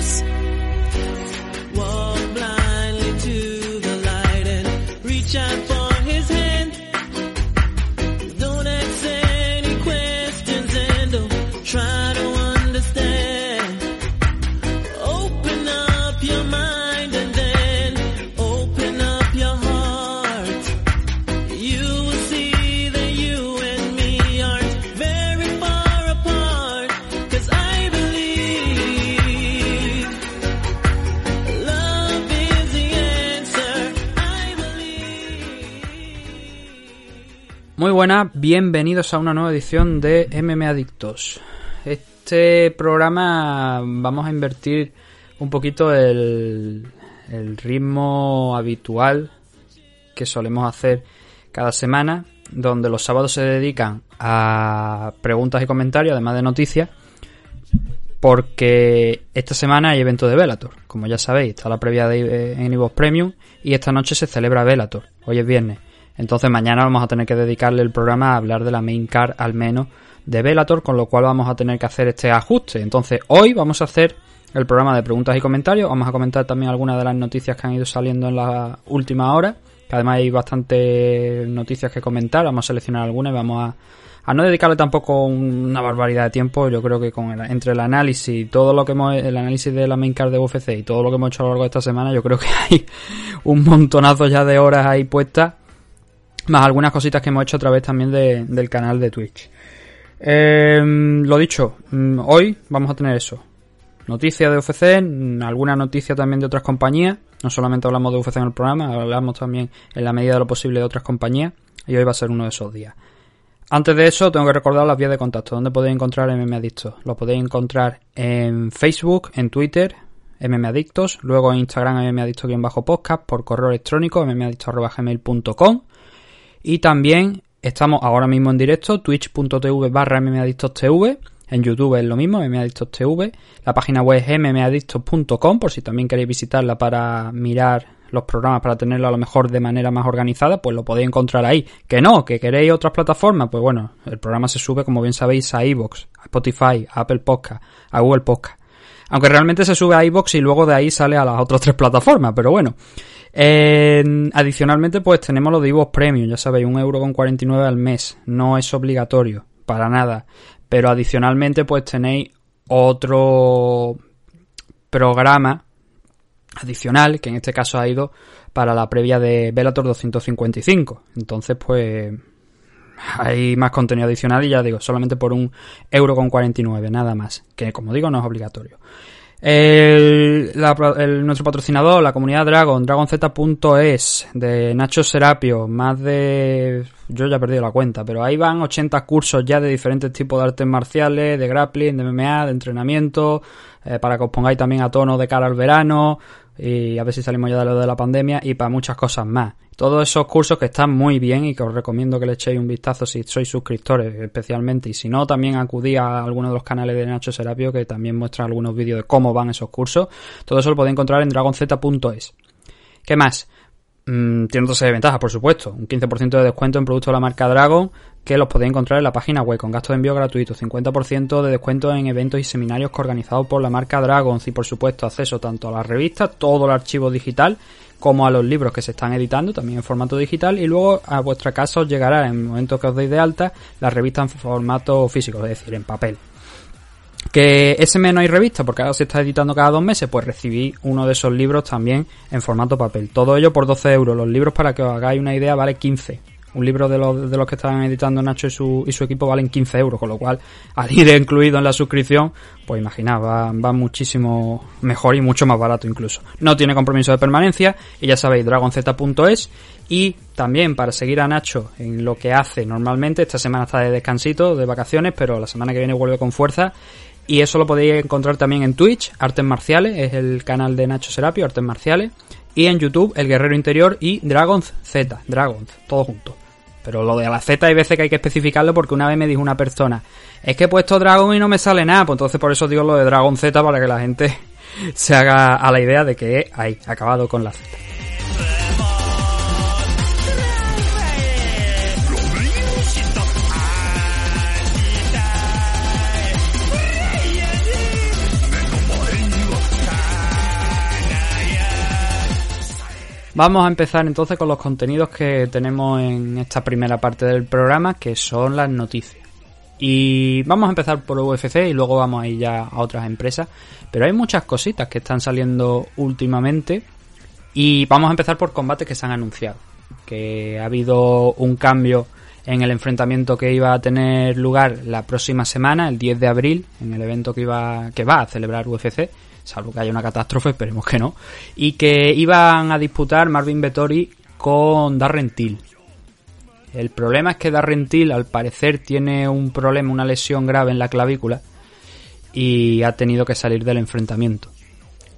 Adiós. Buenas, bienvenidos a una nueva edición de MM Adictos. Este programa vamos a invertir un poquito el, ritmo habitual que solemos hacer cada semana, donde los sábados se dedican a preguntas y comentarios, además de noticias, porque esta semana hay evento de Velator. Como ya sabéis, está la previa de, en Evox Premium y esta noche se celebra Velator. Hoy es viernes. Entonces mañana vamos a tener que dedicarle el programa a hablar de la main card al menos de Velator, con lo cual vamos a tener que hacer este ajuste. Entonces hoy vamos a hacer el programa de preguntas y comentarios. Vamos a comentar también algunas de las noticias que han ido saliendo en la última hora. Que además hay bastantes noticias que comentar. Vamos a seleccionar algunas y vamos a, a no dedicarle tampoco una barbaridad de tiempo. Yo creo que con el- entre el análisis y todo lo que hemos, el análisis de la main card de UFC y todo lo que hemos hecho a lo largo de esta semana, yo creo que hay un montonazo ya de horas ahí puestas. Más algunas cositas que hemos hecho a través también de- del canal de Twitch. Eh, lo dicho, mm, hoy vamos a tener eso. Noticias de UFC, mm, alguna noticia también de otras compañías. No solamente hablamos de UFC en el programa, hablamos también en la medida de lo posible de otras compañías. Y hoy va a ser uno de esos días. Antes de eso, tengo que recordar las vías de contacto. ¿Dónde podéis encontrar MM Adictos? Lo podéis encontrar en Facebook, en Twitter, MM Adictos, luego en Instagram, MM Adictos-podcast, por correo electrónico, mmadictos.gmail.com y también estamos ahora mismo en directo, twitch.tv barra mmadictostv. En YouTube es lo mismo, mmadictostv. La página web es mmadictos.com por si también queréis visitarla para mirar los programas, para tenerlo a lo mejor de manera más organizada, pues lo podéis encontrar ahí. Que no, que queréis otras plataformas, pues bueno, el programa se sube, como bien sabéis, a iVoox, a Spotify, a Apple Podcast, a Google Podcast. Aunque realmente se sube a iVoox y luego de ahí sale a las otras tres plataformas, pero bueno. Eh, adicionalmente, pues tenemos lo de iVoox Premium, ya sabéis, un euro con 49 al mes. No es obligatorio, para nada. Pero adicionalmente, pues tenéis otro programa adicional, que en este caso ha ido para la previa de Bellator 255. Entonces, pues hay más contenido adicional y ya digo, solamente por un euro con 49, nada más. Que como digo, no es obligatorio. El, la- el- nuestro patrocinador, la comunidad Dragon, dragonz.es, de Nacho Serapio, más de... Yo ya he perdido la cuenta, pero ahí van 80 cursos ya de diferentes tipos de artes marciales, de grappling, de MMA, de entrenamiento, eh, para que os pongáis también a tono de cara al verano, y a ver si salimos ya de lo de la pandemia, y para muchas cosas más. Todos esos cursos que están muy bien y que os recomiendo que le echéis un vistazo si sois suscriptores especialmente y si no también acudí a algunos de los canales de Nacho Serapio que también muestran algunos vídeos de cómo van esos cursos. Todo eso lo podéis encontrar en dragonz.es. ¿Qué más? Mm, tiene serie de ventajas, por supuesto. Un 15% de descuento en productos de la marca Dragon que los podéis encontrar en la página web con gasto de envío gratuito, 50% de descuento en eventos y seminarios organizados por la marca Dragon y por supuesto acceso tanto a las revistas, todo el archivo digital, como a los libros que se están editando también en formato digital y luego a vuestra casa os llegará en el momento que os deis de alta la revista en formato físico, es decir, en papel. Que ese mes no hay revista porque ahora se está editando cada dos meses, pues recibí uno de esos libros también en formato papel. Todo ello por 12 euros. Los libros, para que os hagáis una idea, vale 15. Un libro de los, de los que están editando Nacho y su, y su equipo valen 15 euros, con lo cual al ir incluido en la suscripción, pues imaginad, va, va muchísimo mejor y mucho más barato incluso. No tiene compromiso de permanencia y ya sabéis, dragonz.es y también para seguir a Nacho en lo que hace normalmente, esta semana está de descansito, de vacaciones, pero la semana que viene vuelve con fuerza y eso lo podéis encontrar también en Twitch, Artes Marciales, es el canal de Nacho Serapio, Artes Marciales. Y en YouTube, El Guerrero Interior y Dragons Z, Dragons, todo junto. Pero lo de la Z hay veces que hay que especificarlo porque una vez me dijo una persona, es que he puesto Dragon y no me sale nada, pues entonces por eso digo lo de Dragon Z para que la gente se haga a la idea de que hay acabado con la Z. Vamos a empezar entonces con los contenidos que tenemos en esta primera parte del programa, que son las noticias. Y vamos a empezar por UFC y luego vamos a ir ya a otras empresas. Pero hay muchas cositas que están saliendo últimamente. Y vamos a empezar por combates que se han anunciado. Que ha habido un cambio en el enfrentamiento que iba a tener lugar la próxima semana, el 10 de abril, en el evento que iba que va a celebrar UFC salvo que haya una catástrofe, esperemos que no, y que iban a disputar Marvin Vettori con Darren Till. El problema es que Darren Till al parecer tiene un problema, una lesión grave en la clavícula y ha tenido que salir del enfrentamiento.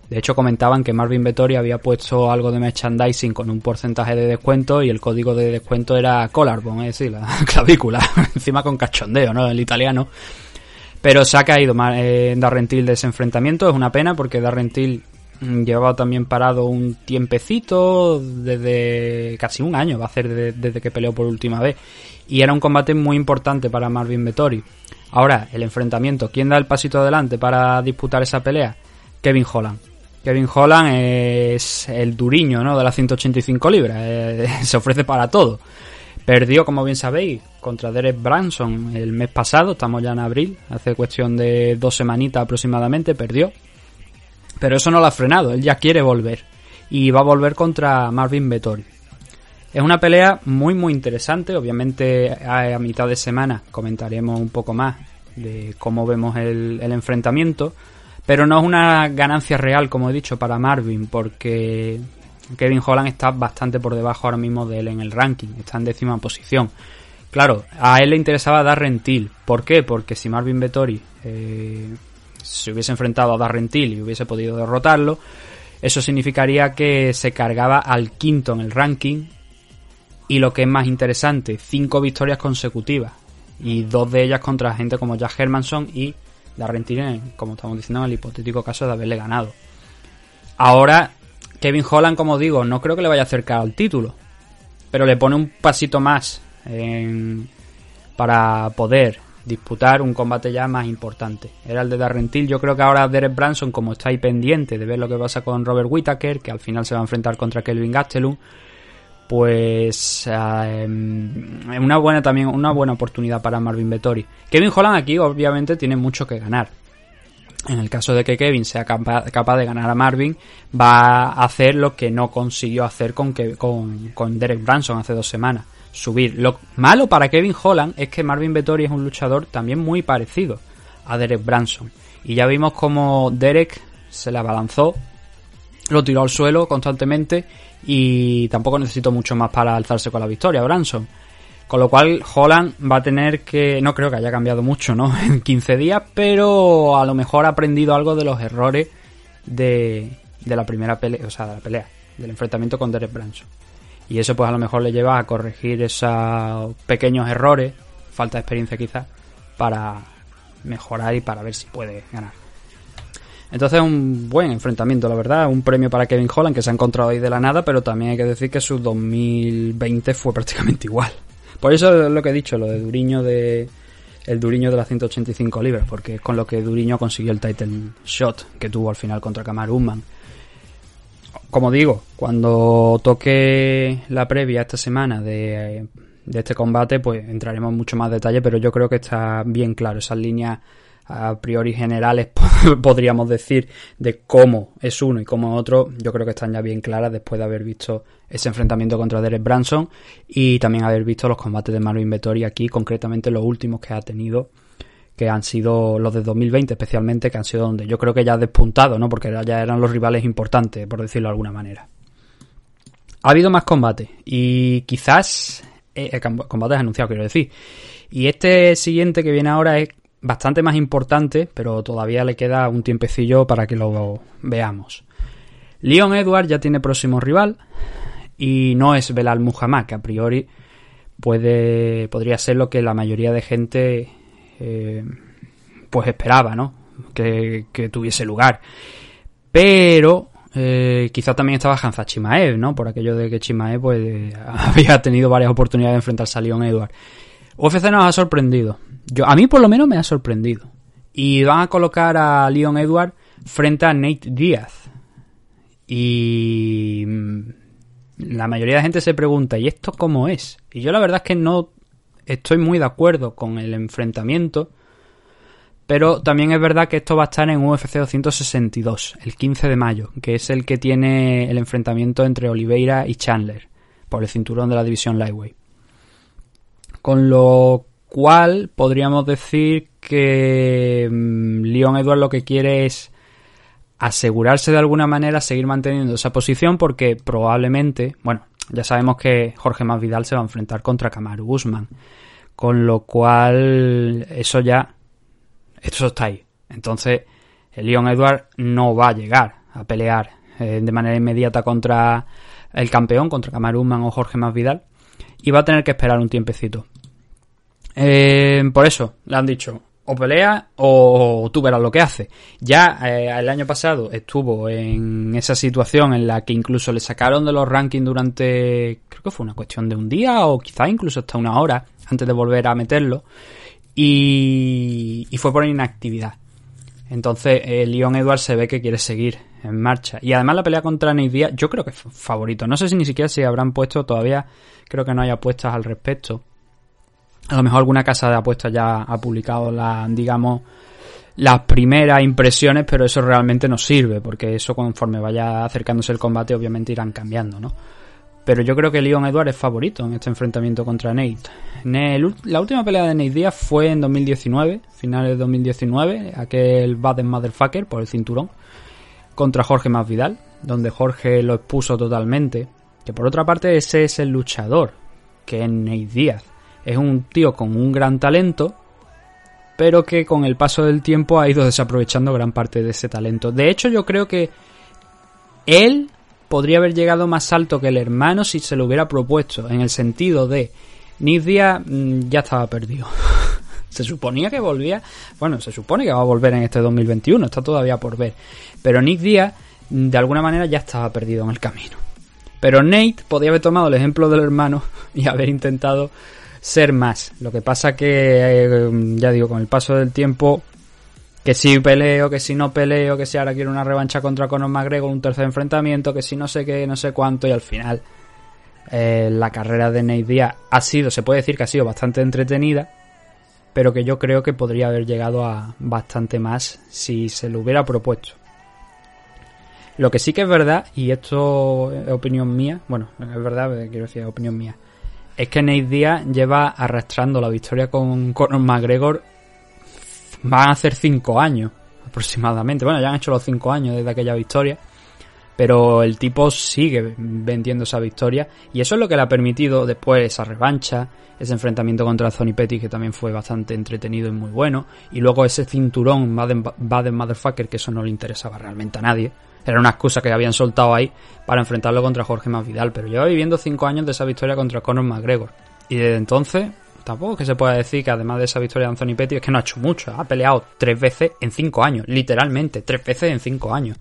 De hecho comentaban que Marvin Vettori había puesto algo de merchandising con un porcentaje de descuento y el código de descuento era collarbone, es decir, la clavícula, encima con cachondeo, ¿no? El italiano. Pero se ha caído eh, Darrentil de ese enfrentamiento. Es una pena porque Darrentil mm, llevaba también parado un tiempecito desde casi un año, va a ser desde, que peleó por última vez. Y era un combate muy importante para Marvin Vettori. Ahora, el enfrentamiento. ¿Quién da el pasito adelante para disputar esa pelea? Kevin Holland. Kevin Holland es el duriño ¿no? de las 185 libras. Eh, se ofrece para todo. Perdió, como bien sabéis, contra Derek Branson el mes pasado, estamos ya en abril, hace cuestión de dos semanitas aproximadamente, perdió. Pero eso no lo ha frenado, él ya quiere volver. Y va a volver contra Marvin Vettori. Es una pelea muy muy interesante, obviamente a, mitad de semana comentaremos un poco más de cómo vemos el, el enfrentamiento, pero no es una ganancia real, como he dicho, para Marvin, porque Kevin Holland está bastante por debajo ahora mismo de él en el ranking, está en décima posición. Claro, a él le interesaba Darren Till. ¿Por qué? Porque si Marvin Vettori eh, se hubiese enfrentado a Darren Till y hubiese podido derrotarlo, eso significaría que se cargaba al quinto en el ranking y lo que es más interesante, cinco victorias consecutivas y dos de ellas contra gente como Jack Hermanson y Darren Till, como estamos diciendo, en el hipotético caso de haberle ganado. Ahora Kevin Holland, como digo, no creo que le vaya a acercar al título, pero le pone un pasito más para poder disputar un combate ya más importante. Era el de Darrentil. Yo creo que ahora Derek Branson, como está ahí pendiente de ver lo que pasa con Robert Whittaker, que al final se va a enfrentar contra Kelvin Gastelum, pues eh, una buena también una buena oportunidad para Marvin Vettori. Kevin Holland aquí obviamente tiene mucho que ganar en el caso de que Kevin sea capaz, de ganar a Marvin, va a hacer lo que no consiguió hacer con, con, Derek Branson hace dos semanas, subir. Lo malo para Kevin Holland es que Marvin Vettori es un luchador también muy parecido a Derek Branson. Y ya vimos como Derek se le abalanzó, lo tiró al suelo constantemente y tampoco necesitó mucho más para alzarse con la victoria, Branson. Con lo cual Holland va a tener que, no creo que haya cambiado mucho, ¿no? En 15 días, pero a lo mejor ha aprendido algo de los errores de, de la primera pelea, o sea, de la pelea, del enfrentamiento con Derek Branson. Y eso pues a lo mejor le lleva a corregir esos pequeños errores, falta de experiencia quizás, para mejorar y para ver si puede ganar. Entonces un buen enfrentamiento, la verdad, un premio para Kevin Holland que se ha encontrado ahí de la nada, pero también hay que decir que su 2020 fue prácticamente igual. Por eso es lo que he dicho, lo de Duriño de el Duriño de las 185 libras, porque es con lo que Duriño consiguió el title shot que tuvo al final contra Kamaru Usman. Como digo, cuando toque la previa esta semana de, este combate, pues entraremos en mucho más detalle, pero yo creo que está bien claro. Esas líneas a priori generales, podríamos decir, de cómo es uno y cómo otro, yo creo que están ya bien claras después de haber visto ese enfrentamiento contra Derek Branson y también haber visto los combates de Marvin Vettori aquí, concretamente los últimos que ha tenido, que han sido los de 2020 especialmente, que han sido donde yo creo que ya ha despuntado, ¿no? Porque ya eran los rivales importantes, por decirlo de alguna manera. Ha habido más combates y quizás eh, eh combates anunciados, quiero decir. Y este siguiente que viene ahora es bastante más importante, pero todavía le queda un tiempecillo para que lo veamos. Leon Edwards ya tiene próximo rival y no es Belal Muhammad, que a priori puede, podría ser lo que la mayoría de gente eh, pues esperaba, ¿no? Que, tuviese lugar. Pero eh, quizá también estaba Hansa Chimaev, ¿no? Por aquello de que Chimaev pues, había tenido varias oportunidades de enfrentarse a Leon Edwards. UFC nos ha sorprendido. Yo, a mí por lo menos me ha sorprendido. Y van a colocar a Leon Edward frente a Nate Díaz. Y mm, la mayoría de gente se pregunta, ¿y esto cómo es? Y yo la verdad es que no estoy muy de acuerdo con el enfrentamiento, pero también es verdad que esto va a estar en UFC 262, el 15 de mayo, que es el que tiene el enfrentamiento entre Oliveira y Chandler por el cinturón de la división Lightweight. Con lo cual podríamos decir que mm, Leon Edwards lo que quiere es asegurarse de alguna manera seguir manteniendo esa posición porque probablemente, bueno, ya sabemos que Jorge Masvidal se va a enfrentar contra Kamaru Usman, con lo cual eso ya, eso está ahí. Entonces, el Leon Edwards no va a llegar a pelear eh, de manera inmediata contra el campeón, contra Kamaru Usman o Jorge Masvidal, y va a tener que esperar un tiempecito. Eh, por eso le han dicho, o pelea o tú verás lo que hace. Ya eh, el año pasado estuvo en esa situación en la que incluso le sacaron de los rankings durante, creo que fue una cuestión de un día o quizá incluso hasta una hora antes de volver a meterlo. Y, fue por inactividad. Entonces, el Leon Edwards se ve que quiere seguir en marcha. Y además la pelea contra Nate Diaz, yo creo que es favorito. No sé si ni siquiera se habrán puesto todavía, creo que no hay apuestas al respecto a lo mejor alguna casa de apuestas ya ha publicado la, digamos, las primeras impresiones, pero eso realmente no sirve, porque eso conforme vaya acercándose el combate, obviamente irán cambiando, ¿no? Pero yo creo que Leon Edwards es favorito en este enfrentamiento contra Nate. La última pelea de Nate Díaz fue en 2019, finales de 2019, aquel Bad Motherfucker por el cinturón, contra Jorge Masvidal, donde Jorge lo expuso totalmente. Que por otra parte, ese es el luchador, que es Nate Díaz. Es un tío con un gran talento, pero que con el paso del tiempo ha ido desaprovechando gran parte de ese talento. De hecho, yo creo que él podría haber llegado más alto que el hermano si se lo hubiera propuesto, en el sentido de Nick Díaz mm, ya estaba perdido. se suponía que volvía, bueno, se supone que va a volver en este 2021, está todavía por ver. Pero Nick Díaz, mm, de alguna manera, ya estaba perdido en el camino. Pero Nate podía haber tomado el ejemplo del hermano y haber intentado ser más. Lo que pasa que, eh, ya digo, con el paso del tiempo, que si peleo, que si no peleo, que si ahora quiero una revancha contra Conor McGregor, un tercer enfrentamiento, que si no sé qué, no sé cuánto, y al final eh, la carrera de Nate ha sido, se puede decir que ha sido bastante entretenida, pero que yo creo que podría haber llegado a bastante más si se lo hubiera propuesto. Lo que sí que es verdad, y esto es opinión mía, bueno, es verdad, quiero decir, es opinión mía, es que Nate Diaz lleva arrastrando la victoria con Conor McGregor. Van a hacer 5 años aproximadamente. Bueno, ya han hecho los 5 años desde aquella victoria. Pero el tipo sigue vendiendo esa victoria. Y eso es lo que le ha permitido después esa revancha, ese enfrentamiento contra Tony Petty, que también fue bastante entretenido y muy bueno. Y luego ese cinturón Baden Motherfucker, que eso no le interesaba realmente a nadie era una excusa que habían soltado ahí para enfrentarlo contra Jorge Masvidal. Pero lleva viviendo cinco años de esa victoria contra Conor McGregor. Y desde entonces, tampoco es que se pueda decir que además de esa victoria de Anthony Petty, es que no ha hecho mucho. Ha peleado tres veces en cinco años. Literalmente, tres veces en cinco años.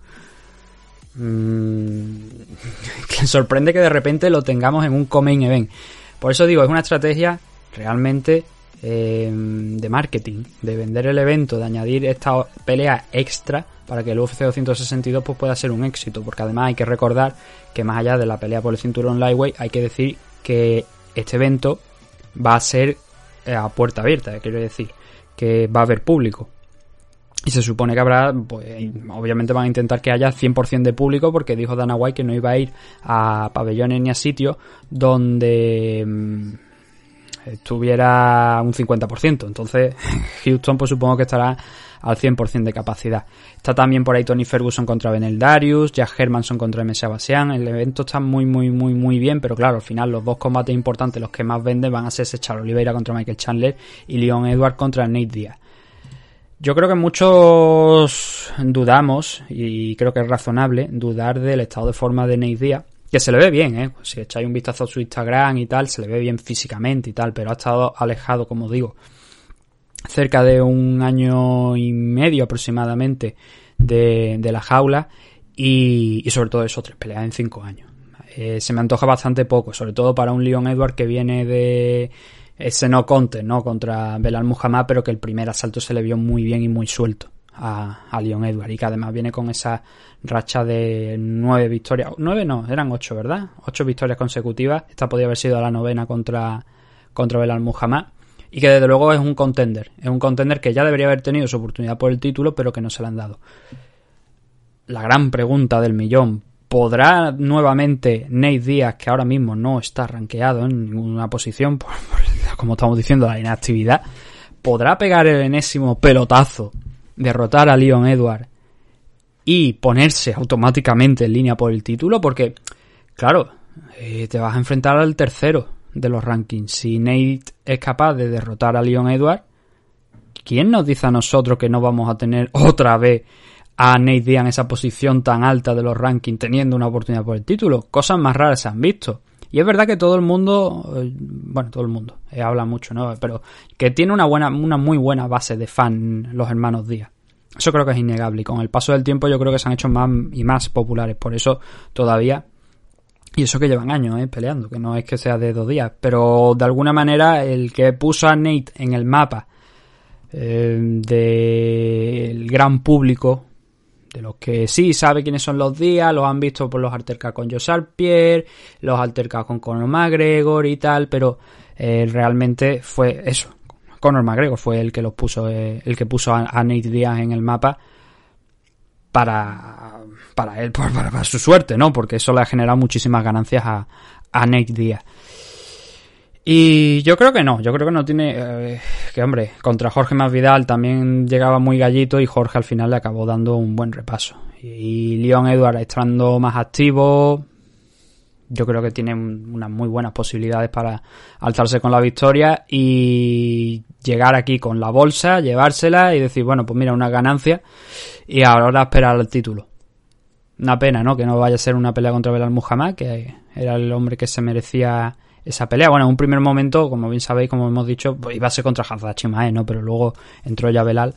Mm, sorprende que de repente lo tengamos en un coming event. Por eso digo, es una estrategia realmente eh, de marketing, de vender el evento, de añadir esta pelea extra para que el UFC 262 pues, pueda ser un éxito, porque además hay que recordar que más allá de la pelea por el cinturón lightweight, hay que decir que este evento va a ser eh, a puerta abierta, quiero decir, que va a haber público. Y se supone que habrá, pues obviamente van a intentar que haya 100% de público porque dijo Dana White que no iba a ir a pabellones ni a sitios donde mm, estuviera un 50%. Entonces Houston pues supongo que estará al 100% de capacidad. Está también por ahí Tony Ferguson contra Benel Darius, Jack Hermanson contra M. Basian. El evento está muy, muy, muy, muy bien, pero claro, al final los dos combates importantes, los que más venden, van a ser Charles Oliveira contra Michael Chandler y Leon Edwards contra Nate Diaz. Yo creo que muchos dudamos, y creo que es razonable, dudar del estado de forma de Nate Diaz, que se le ve bien, ¿eh? Si echáis un vistazo a su Instagram y tal, se le ve bien físicamente y tal, pero ha estado alejado, como digo, cerca de un año y medio aproximadamente de, la jaula y, sobre todo eso, tres peleas en cinco años. Eh, se me antoja bastante poco, sobre todo para un Leon Edward que viene de ese no conte, ¿no? Contra Belal Muhammad, pero que el primer asalto se le vio muy bien y muy suelto. A, a Leon Edward y que además viene con esa racha de nueve victorias. Nueve no, eran ocho, ¿verdad? Ocho victorias consecutivas. Esta podía haber sido la novena contra, contra Belal Muhammad. Y que desde luego es un contender. Es un contender que ya debería haber tenido su oportunidad por el título, pero que no se le han dado. La gran pregunta del millón. ¿Podrá nuevamente Nate Díaz, que ahora mismo no está rankeado en ninguna posición, por, como estamos diciendo, la inactividad, podrá pegar el enésimo pelotazo, derrotar a Leon Edward y ponerse automáticamente en línea por el título? Porque, claro, eh, te vas a enfrentar al tercero de los rankings. Si Nate es capaz de derrotar a Leon Edward, ¿quién nos dice a nosotros que no vamos a tener otra vez a Nate Diaz en esa posición tan alta de los rankings teniendo una oportunidad por el título? Cosas más raras se han visto. Y es verdad que todo el mundo, eh, bueno, todo el mundo, eh, habla mucho, ¿no? Pero que tiene una buena, una muy buena base de fan los hermanos Díaz. Eso creo que es innegable. Y con el paso del tiempo yo creo que se han hecho más y más populares. Por eso todavía y eso que llevan años ¿eh? peleando, que no es que sea de dos días. Pero de alguna manera el que puso a Nate en el mapa eh, del gran público, de los que sí sabe quiénes son los días, los han visto por los altercados con Josar Pierre, los altercados con Conor McGregor y tal, pero eh, realmente fue eso. Conor McGregor fue el que los puso, eh, el que puso a, Nate Díaz en el mapa para, para él, para, para, su suerte, ¿no? Porque eso le ha generado muchísimas ganancias a, a Nate Díaz. Y yo creo que no, yo creo que no tiene. Eh, que hombre, contra Jorge Masvidal también llegaba muy gallito y Jorge al final le acabó dando un buen repaso. Y, Leon Edward estando más activo, yo creo que tiene unas muy buenas posibilidades para alzarse con la victoria y llegar aquí con la bolsa, llevársela y decir, bueno, pues mira, una ganancia y ahora esperar el título. Una pena, ¿no? Que no vaya a ser una pelea contra Belal Muhammad, que era el hombre que se merecía esa pelea. Bueno, en un primer momento, como bien sabéis, como hemos dicho, pues iba a ser contra Hazard Chimae, ¿no? Pero luego entró ya Belal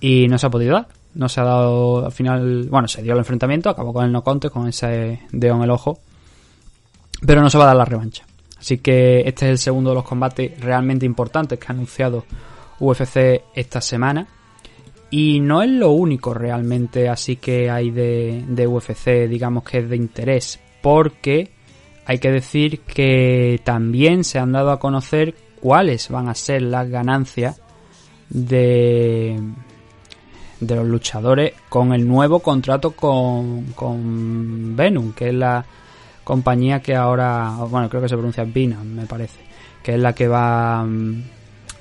y no se ha podido dar. No se ha dado al final, bueno, se dio el enfrentamiento, acabó con el no contest, con ese dedo en el ojo, pero no se va a dar la revancha. Así que este es el segundo de los combates realmente importantes que ha anunciado UFC esta semana. Y no es lo único realmente así que hay de, de UFC, digamos que es de interés, porque hay que decir que también se han dado a conocer cuáles van a ser las ganancias de, de los luchadores con el nuevo contrato con, con Venom, que es la compañía que ahora, bueno, creo que se pronuncia Vina, me parece, que es la que va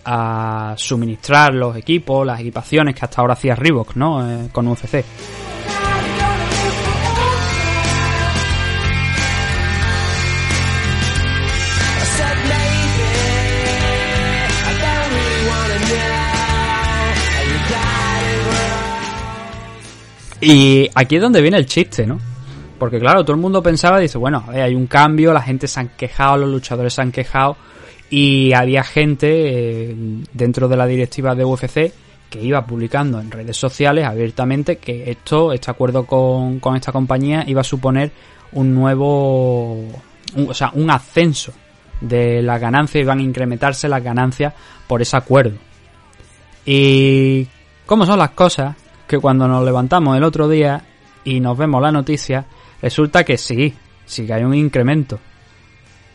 a suministrar los equipos, las equipaciones que hasta ahora hacía Reebok, ¿no? Eh, con UFC. Y aquí es donde viene el chiste, ¿no? Porque claro, todo el mundo pensaba, dice, bueno, hay un cambio, la gente se han quejado, los luchadores se han quejado, y había gente eh, dentro de la directiva de UFC que iba publicando en redes sociales abiertamente que esto, este acuerdo con, con esta compañía iba a suponer un nuevo, o sea, un ascenso de las ganancias, iban a incrementarse las ganancias por ese acuerdo. Y cómo son las cosas, que cuando nos levantamos el otro día y nos vemos la noticia, resulta que sí, sí que hay un incremento.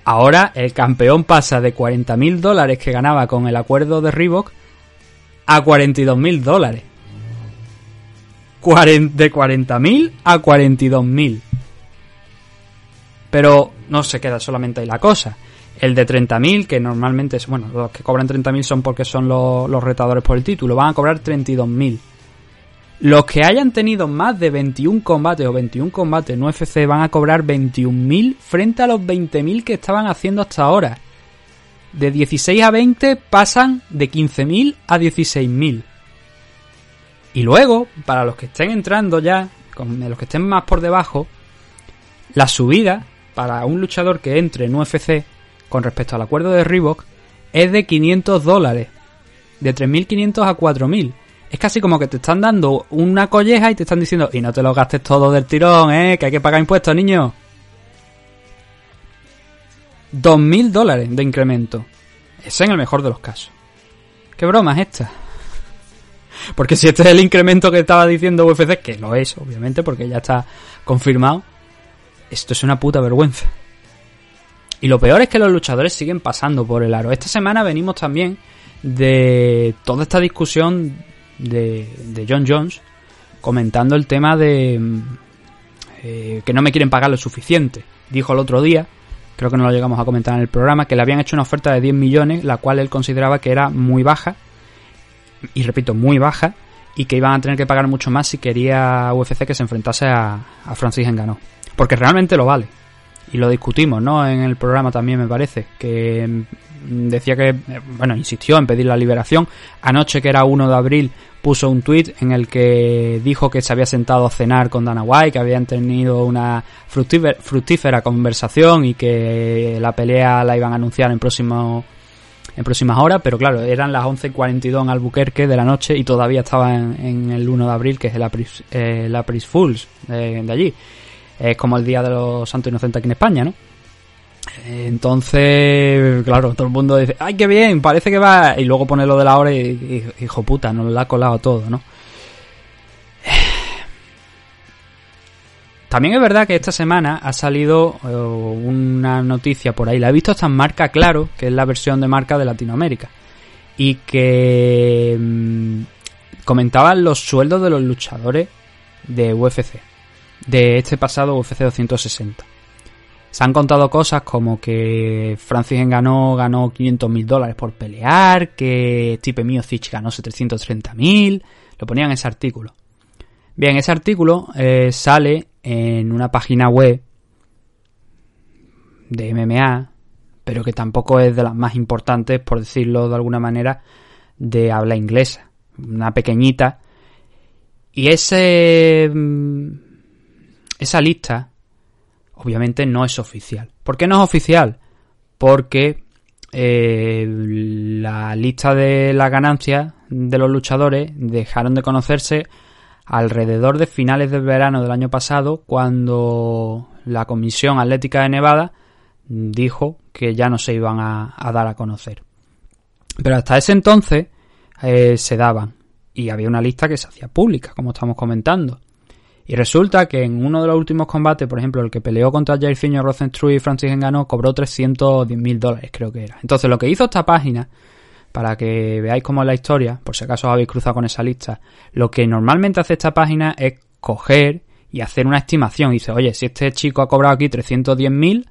Ahora el campeón pasa de 40.000 dólares que ganaba con el acuerdo de Reebok a 42.000 dólares. De 40.000 a 42.000. Pero no se queda solamente ahí la cosa. El de 30.000, que normalmente es, bueno, los que cobran 30.000 son porque son los, los retadores por el título, van a cobrar 32.000. Los que hayan tenido más de 21 combates o 21 combates en UFC van a cobrar 21.000 frente a los 20.000 que estaban haciendo hasta ahora. De 16 a 20 pasan de 15.000 a 16.000. Y luego, para los que estén entrando ya, los que estén más por debajo, la subida para un luchador que entre en UFC con respecto al acuerdo de Reebok es de 500 dólares. De 3.500 a 4.000 es casi como que te están dando una colleja y te están diciendo, y no te lo gastes todo del tirón, ¿eh? Que hay que pagar impuestos, niño. Dos mil dólares de incremento. Ese en el mejor de los casos. ¿Qué broma es esta? Porque si este es el incremento que estaba diciendo UFC, que lo es, obviamente, porque ya está confirmado, esto es una puta vergüenza. Y lo peor es que los luchadores siguen pasando por el aro. Esta semana venimos también de toda esta discusión de, de John Jones comentando el tema de eh, que no me quieren pagar lo suficiente. Dijo el otro día, creo que no lo llegamos a comentar en el programa, que le habían hecho una oferta de 10 millones, la cual él consideraba que era muy baja, y repito, muy baja, y que iban a tener que pagar mucho más si quería UFC que se enfrentase a, a Francis Ngannou. Porque realmente lo vale. Y lo discutimos, ¿no? En el programa también me parece. Que mm, decía que, eh, bueno, insistió en pedir la liberación. Anoche, que era 1 de abril, puso un tweet en el que dijo que se había sentado a cenar con Dana White, que habían tenido una fructífera, conversación y que la pelea la iban a anunciar en próximo en próximas horas, pero claro, eran las 11.42 en Albuquerque de la noche y todavía estaba en, en el 1 de abril, que es el April, eh, Fools de, de allí. Es como el Día de los Santos Inocentes aquí en España, ¿no? Entonces, claro, todo el mundo dice, ¡ay, qué bien! Parece que va. Y luego pone lo de la hora y, hijo puta, nos lo ha colado todo, ¿no? También es verdad que esta semana ha salido eh, una noticia por ahí, la he visto hasta en marca Claro, que es la versión de marca de Latinoamérica, y que mm, comentaban los sueldos de los luchadores de UFC, de este pasado UFC 260. Se han contado cosas como que Francis Ngannou ganó 500 mil dólares por pelear, que Stipe Miocic ganó 730 mil, lo ponían en ese artículo. Bien, ese artículo eh, sale en una página web de MMA, pero que tampoco es de las más importantes, por decirlo de alguna manera, de habla inglesa. Una pequeñita. Y ese. mm, Esa lista, obviamente, no es oficial. ¿Por qué no es oficial? Porque eh, la lista de las ganancias de los luchadores dejaron de conocerse alrededor de finales del verano del año pasado, cuando la Comisión Atlética de Nevada dijo que ya no se iban a, dar a conocer. Pero hasta ese entonces eh, se daban y había una lista que se hacía pública, como estamos comentando. Y resulta que en uno de los últimos combates, por ejemplo, el que peleó contra Jairzinho Rosenstruck y Francis Ngannou, cobró 310 mil dólares, creo que era. Entonces, lo que hizo esta página, para que veáis cómo es la historia, por si acaso os habéis cruzado con esa lista, lo que normalmente hace esta página es coger y hacer una estimación. Y dice, oye, si este chico ha cobrado aquí 310 mil,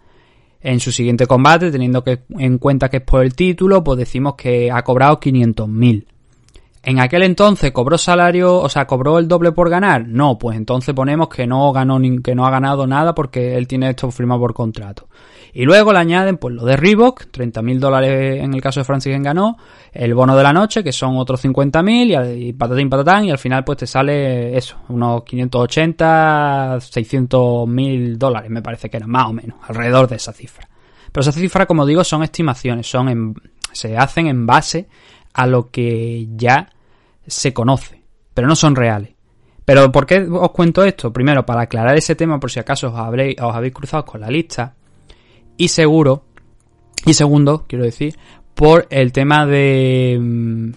en su siguiente combate, teniendo que, en cuenta que es por el título, pues decimos que ha cobrado 500.000. En aquel entonces cobró salario, o sea, cobró el doble por ganar. No, pues entonces ponemos que no ganó que no ha ganado nada porque él tiene esto firmado por contrato. Y luego le añaden pues lo de Reebok, 30.000 dólares en el caso de Francis ganó, el bono de la noche que son otros 50.000 y, y patatín patatán y al final pues te sale eso, unos 580, 600.000 dólares me parece que eran más o menos, alrededor de esa cifra. Pero esas cifras como digo son estimaciones, son en- se hacen en base a lo que ya se conoce, pero no son reales. Pero ¿por qué os cuento esto? Primero, para aclarar ese tema por si acaso os, habréis, habéis cruzado con la lista. Y seguro, y segundo, quiero decir, por el tema de... mm,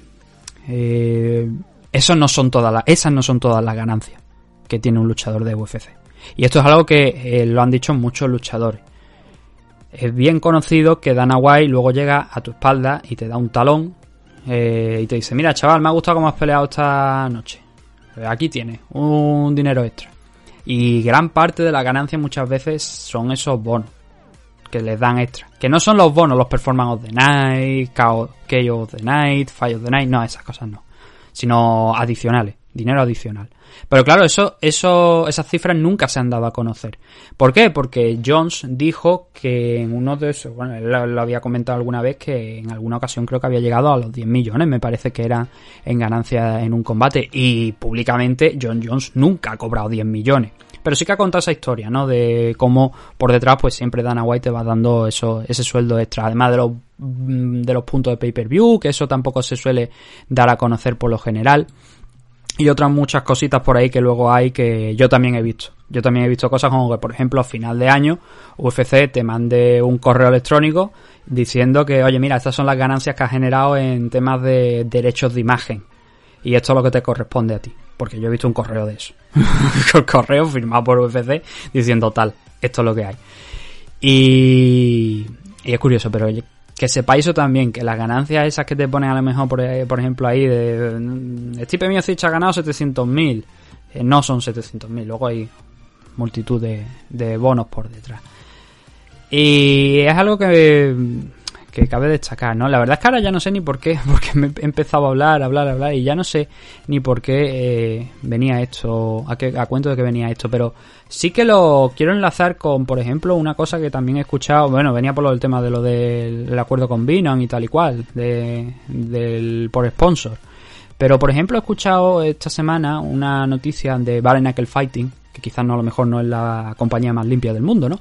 eh, esos no son todas las, esas no son todas las ganancias que tiene un luchador de UFC. Y esto es algo que eh, lo han dicho muchos luchadores. Es bien conocido que Dana White luego llega a tu espalda y te da un talón eh, y te dice, mira chaval, me ha gustado cómo has peleado esta noche. Eh, Aquí tienes un dinero extra. Y gran parte de la ganancia muchas veces son esos bonos que les dan extra. Que no son los bonos, los performance of the night, KO of the night, Fire of the night, no, esas cosas no. Sino adicionales, dinero adicional. Pero claro, eso, eso, esas cifras nunca se han dado a conocer. ¿Por qué? Porque Jones dijo que en uno de esos, bueno, él lo, había comentado alguna vez que en alguna ocasión creo que había llegado a los 10 millones, me parece que era en ganancia en un combate. Y públicamente John Jones nunca ha cobrado 10 millones. Pero sí que ha contado esa historia, ¿no? De cómo por detrás, pues siempre Dana White te va dando eso, ese sueldo extra. Además de los, mm, de los puntos de pay-per-view, que eso tampoco se suele dar a conocer por lo general. Y otras muchas cositas por ahí que luego hay que yo también he visto. Yo también he visto cosas como que, por ejemplo, a final de año, UFC te mande un correo electrónico diciendo que, oye, mira, estas son las ganancias que has generado en temas de derechos de imagen. y esto es lo que te corresponde a ti. Porque yo he visto un correo de eso. un correo firmado por UFC diciendo tal, esto es lo que hay. Y, y es curioso, pero que sepáis eso también, que las ganancias esas que te ponen a lo mejor, por, por ejemplo, ahí de Stipe Miocic ha ganado 700.000, eh, no son 700.000, luego hay multitud de bonos por detrás. Y es algo que que cabe destacar, ¿no? La verdad es que ahora ya no sé ni por qué, porque me he empezado a hablar, hablar, hablar, y ya no sé ni por qué eh, venía esto, a, qué, a cuento de que venía esto, pero sí que lo quiero enlazar con, por ejemplo, una cosa que también he escuchado, bueno, venía por lo del tema de lo del acuerdo con Binon y tal y cual, de, del, por sponsor. Pero, por ejemplo, he escuchado esta semana una noticia de Bare Fighting, que quizás no a lo mejor no es la compañía más limpia del mundo, ¿no?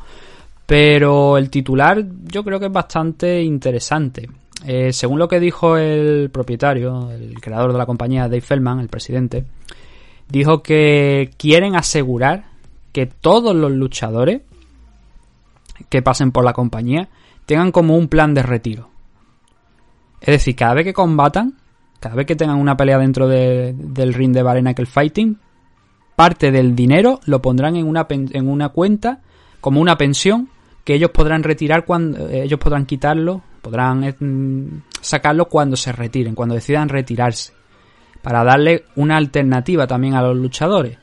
Pero el titular yo creo que es bastante interesante. Eh, según lo que dijo el propietario, el creador de la compañía, Dave Feldman, el presidente, dijo que quieren asegurar que todos los luchadores que pasen por la compañía tengan como un plan de retiro. Es decir, cada vez que combatan, cada vez que tengan una pelea dentro del ring de Bare Knuckle Fighting, parte del dinero lo pondrán en una, en una cuenta como una pensión que ellos podrán retirar cuando eh, ellos podrán quitarlo, podrán eh, mm, sacarlo cuando se retiren, cuando decidan retirarse, para darle una alternativa también a los luchadores.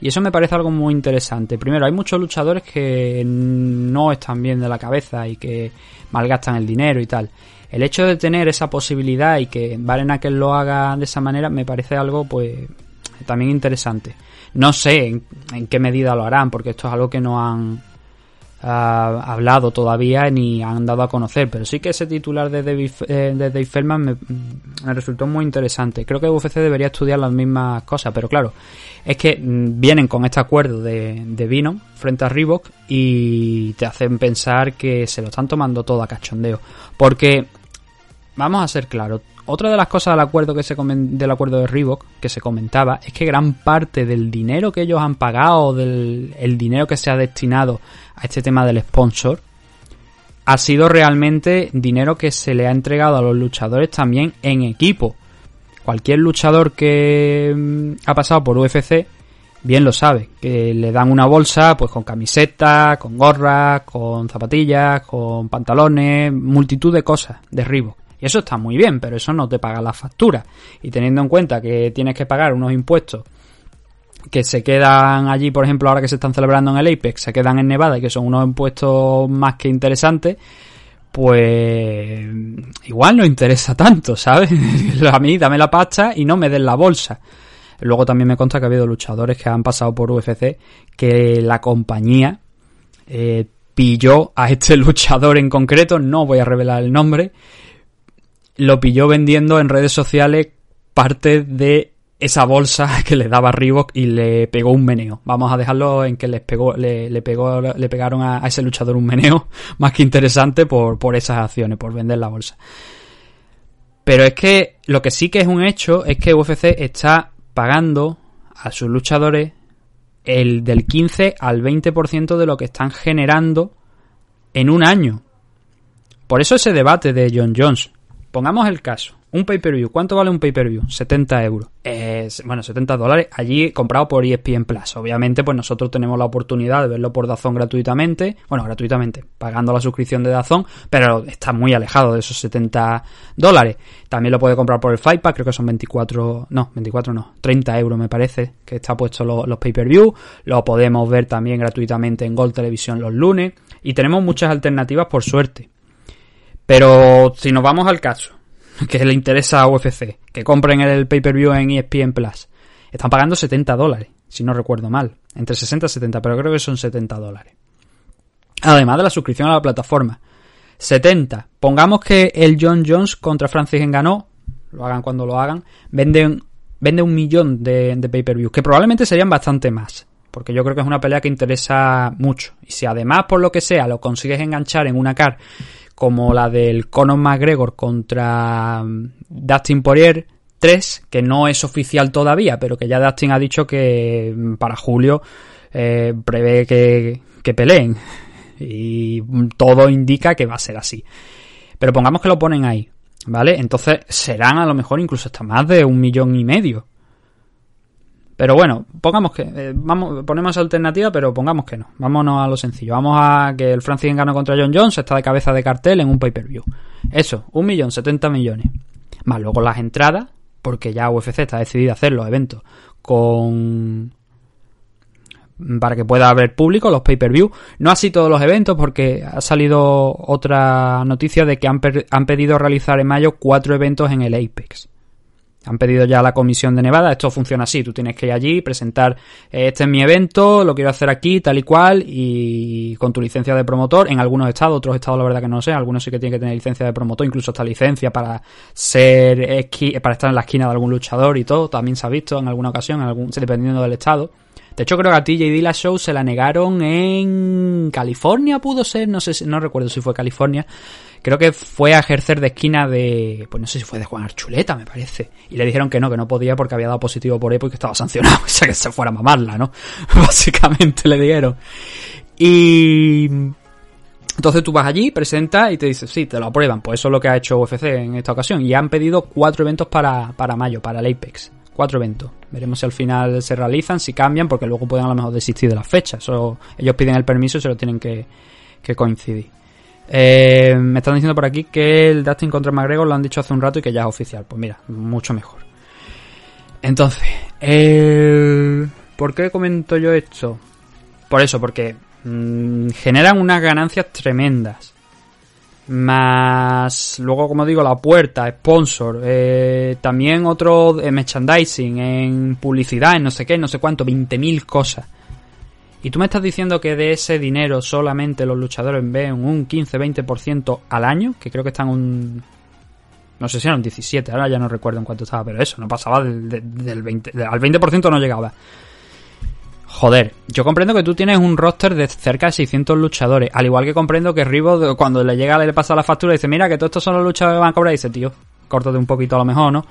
Y eso me parece algo muy interesante. Primero, hay muchos luchadores que no están bien de la cabeza y que malgastan el dinero y tal. El hecho de tener esa posibilidad y que Valen a que lo haga de esa manera me parece algo pues también interesante. No sé en qué medida lo harán, porque esto es algo que no han hablado todavía ni han dado a conocer, pero sí que ese titular de David, eh, de Dave Feldman me, resultó muy interesante. Creo que UFC debería estudiar las mismas cosas, pero claro, es que mm, vienen con este acuerdo de, de Vino frente a Reebok y te hacen pensar que se lo están tomando todo a cachondeo. Porque, vamos a ser claros, otra de las cosas del acuerdo, que se del acuerdo de Reebok que se comentaba es que gran parte del dinero que ellos han pagado, del el dinero que se ha destinado a este tema del sponsor, ha sido realmente dinero que se le ha entregado a los luchadores también en equipo. Cualquier luchador que mm, ha pasado por UFC bien lo sabe, que le dan una bolsa pues con camiseta, con gorras, con zapatillas, con pantalones, multitud de cosas de Reebok. Y eso está muy bien, pero eso no te paga la factura. Y teniendo en cuenta que tienes que pagar unos impuestos que se quedan allí, por ejemplo, ahora que se están celebrando en el Apex, se quedan en Nevada y que son unos impuestos más que interesantes, pues igual no interesa tanto, ¿sabes? A mí dame la pasta y no me den la bolsa. Luego también me consta que ha habido luchadores que han pasado por UFC que la compañía eh, pilló a este luchador en concreto, no voy a revelar el nombre, lo pilló vendiendo en redes sociales parte de esa bolsa que le daba Reebok y le pegó un meneo. Vamos a dejarlo en que pegó, le, pegó, le pegaron a, ese luchador un meneo más que interesante por, por esas acciones, por vender la bolsa. Pero es que lo que sí que es un hecho es que UFC está pagando a sus luchadores el del 15 al 20% de lo que están generando en un año. Por eso ese debate de John Jones. Pongamos el caso. Un pay-per-view. ¿Cuánto vale un pay-per-view? 70 euros. bueno, 70 dólares allí comprado por ESPN Plus. Obviamente, pues nosotros tenemos la oportunidad de verlo por Dazón gratuitamente. Bueno, gratuitamente, pagando la suscripción de Dazón, pero está muy alejado de esos 70 dólares. También lo puede comprar por el Fight creo que son 24, no, 24 no, 30 euros me parece, que está puesto los pay-per-view. Lo podemos ver también gratuitamente en Gold Televisión los lunes. Y tenemos muchas alternativas por suerte. Pero si nos vamos al caso, que le interesa a UFC, que compren el pay-per-view en ESPN Plus, están pagando 70 dólares, si no recuerdo mal. Entre 60 y 70, pero creo que son 70 dólares. Además de la suscripción a la plataforma. 70. Pongamos que el John Jones contra Francis ganó, lo hagan cuando lo hagan, venden, vende un millón de, de pay-per-view, que probablemente serían bastante más. Porque yo creo que es una pelea que interesa mucho. Y si además, por lo que sea, lo consigues enganchar en una car como la del Conor McGregor contra mm, Dustin Poirier 3, que no es oficial todavía, pero que ya Dustin ha dicho que mm, para julio eh, prevé que, que peleen. Y todo indica que va a ser así. Pero pongamos que lo ponen ahí. ¿Vale? Entonces serán a lo mejor incluso hasta más de un millón y medio. Pero bueno, pongamos que. eh, vamos, ponemos alternativa, pero pongamos que no. Vámonos a lo sencillo. Vamos a que el Francis Ngannou contra John Jones está de cabeza de cartel en un pay-per-view. Eso, un millón, setenta millones. Más luego las entradas, porque ya UFC está decidida a hacer los eventos con. para que pueda haber público, los pay-per-view. No así todos los eventos, porque ha salido otra noticia de que han, han pedido realizar en mayo cuatro eventos en el Apex. Han pedido ya a la comisión de Nevada, esto funciona así, tú tienes que ir allí, presentar, eh, este es mi evento, lo quiero hacer aquí, tal y cual, y con tu licencia de promotor, en algunos estados, otros estados la verdad que no sé, algunos sí que tienen que tener licencia de promotor, incluso hasta licencia para ser esqui- para estar en la esquina de algún luchador y todo, también se ha visto en alguna ocasión, en algún, dependiendo del estado. De hecho, creo que a TJ la Show se la negaron en California, pudo ser, no sé, no recuerdo si fue California. Creo que fue a ejercer de esquina de, pues no sé si fue de Juan Archuleta, me parece. Y le dijeron que no, que no podía porque había dado positivo por EPO y que estaba sancionado. O sea, que se fuera a mamarla, ¿no? Básicamente le dijeron. Y entonces tú vas allí, presentas y te dices, sí, te lo aprueban. Pues eso es lo que ha hecho UFC en esta ocasión. Y han pedido cuatro eventos para, para mayo, para el Apex. Cuatro eventos. Veremos si al final se realizan, si cambian, porque luego pueden a lo mejor desistir de las fechas. Eso, ellos piden el permiso y se lo tienen que, que coincidir. Eh, me están diciendo por aquí que el Dustin contra McGregor lo han dicho hace un rato y que ya es oficial. Pues mira, mucho mejor. Entonces, ¿por qué comento yo esto? Por eso, porque mm, generan unas ganancias tremendas. Más, luego como digo, la puerta, sponsor, eh, también otro eh, merchandising, en publicidad, en no sé qué, no sé cuánto, 20.000 cosas. Y tú me estás diciendo que de ese dinero solamente los luchadores ven un 15-20% al año, que creo que están un... No sé si eran 17, ahora ya no recuerdo en cuánto estaba, pero eso, no pasaba del, del- del 20, de- al 20% no llegaba. Joder, yo comprendo que tú tienes un roster de cerca de 600 luchadores, al igual que comprendo que Rivo de- cuando le llega le pasa la factura dice, mira que todos estos son los luchadores que van a cobrar y dice, tío, córtate un poquito a lo mejor, ¿no?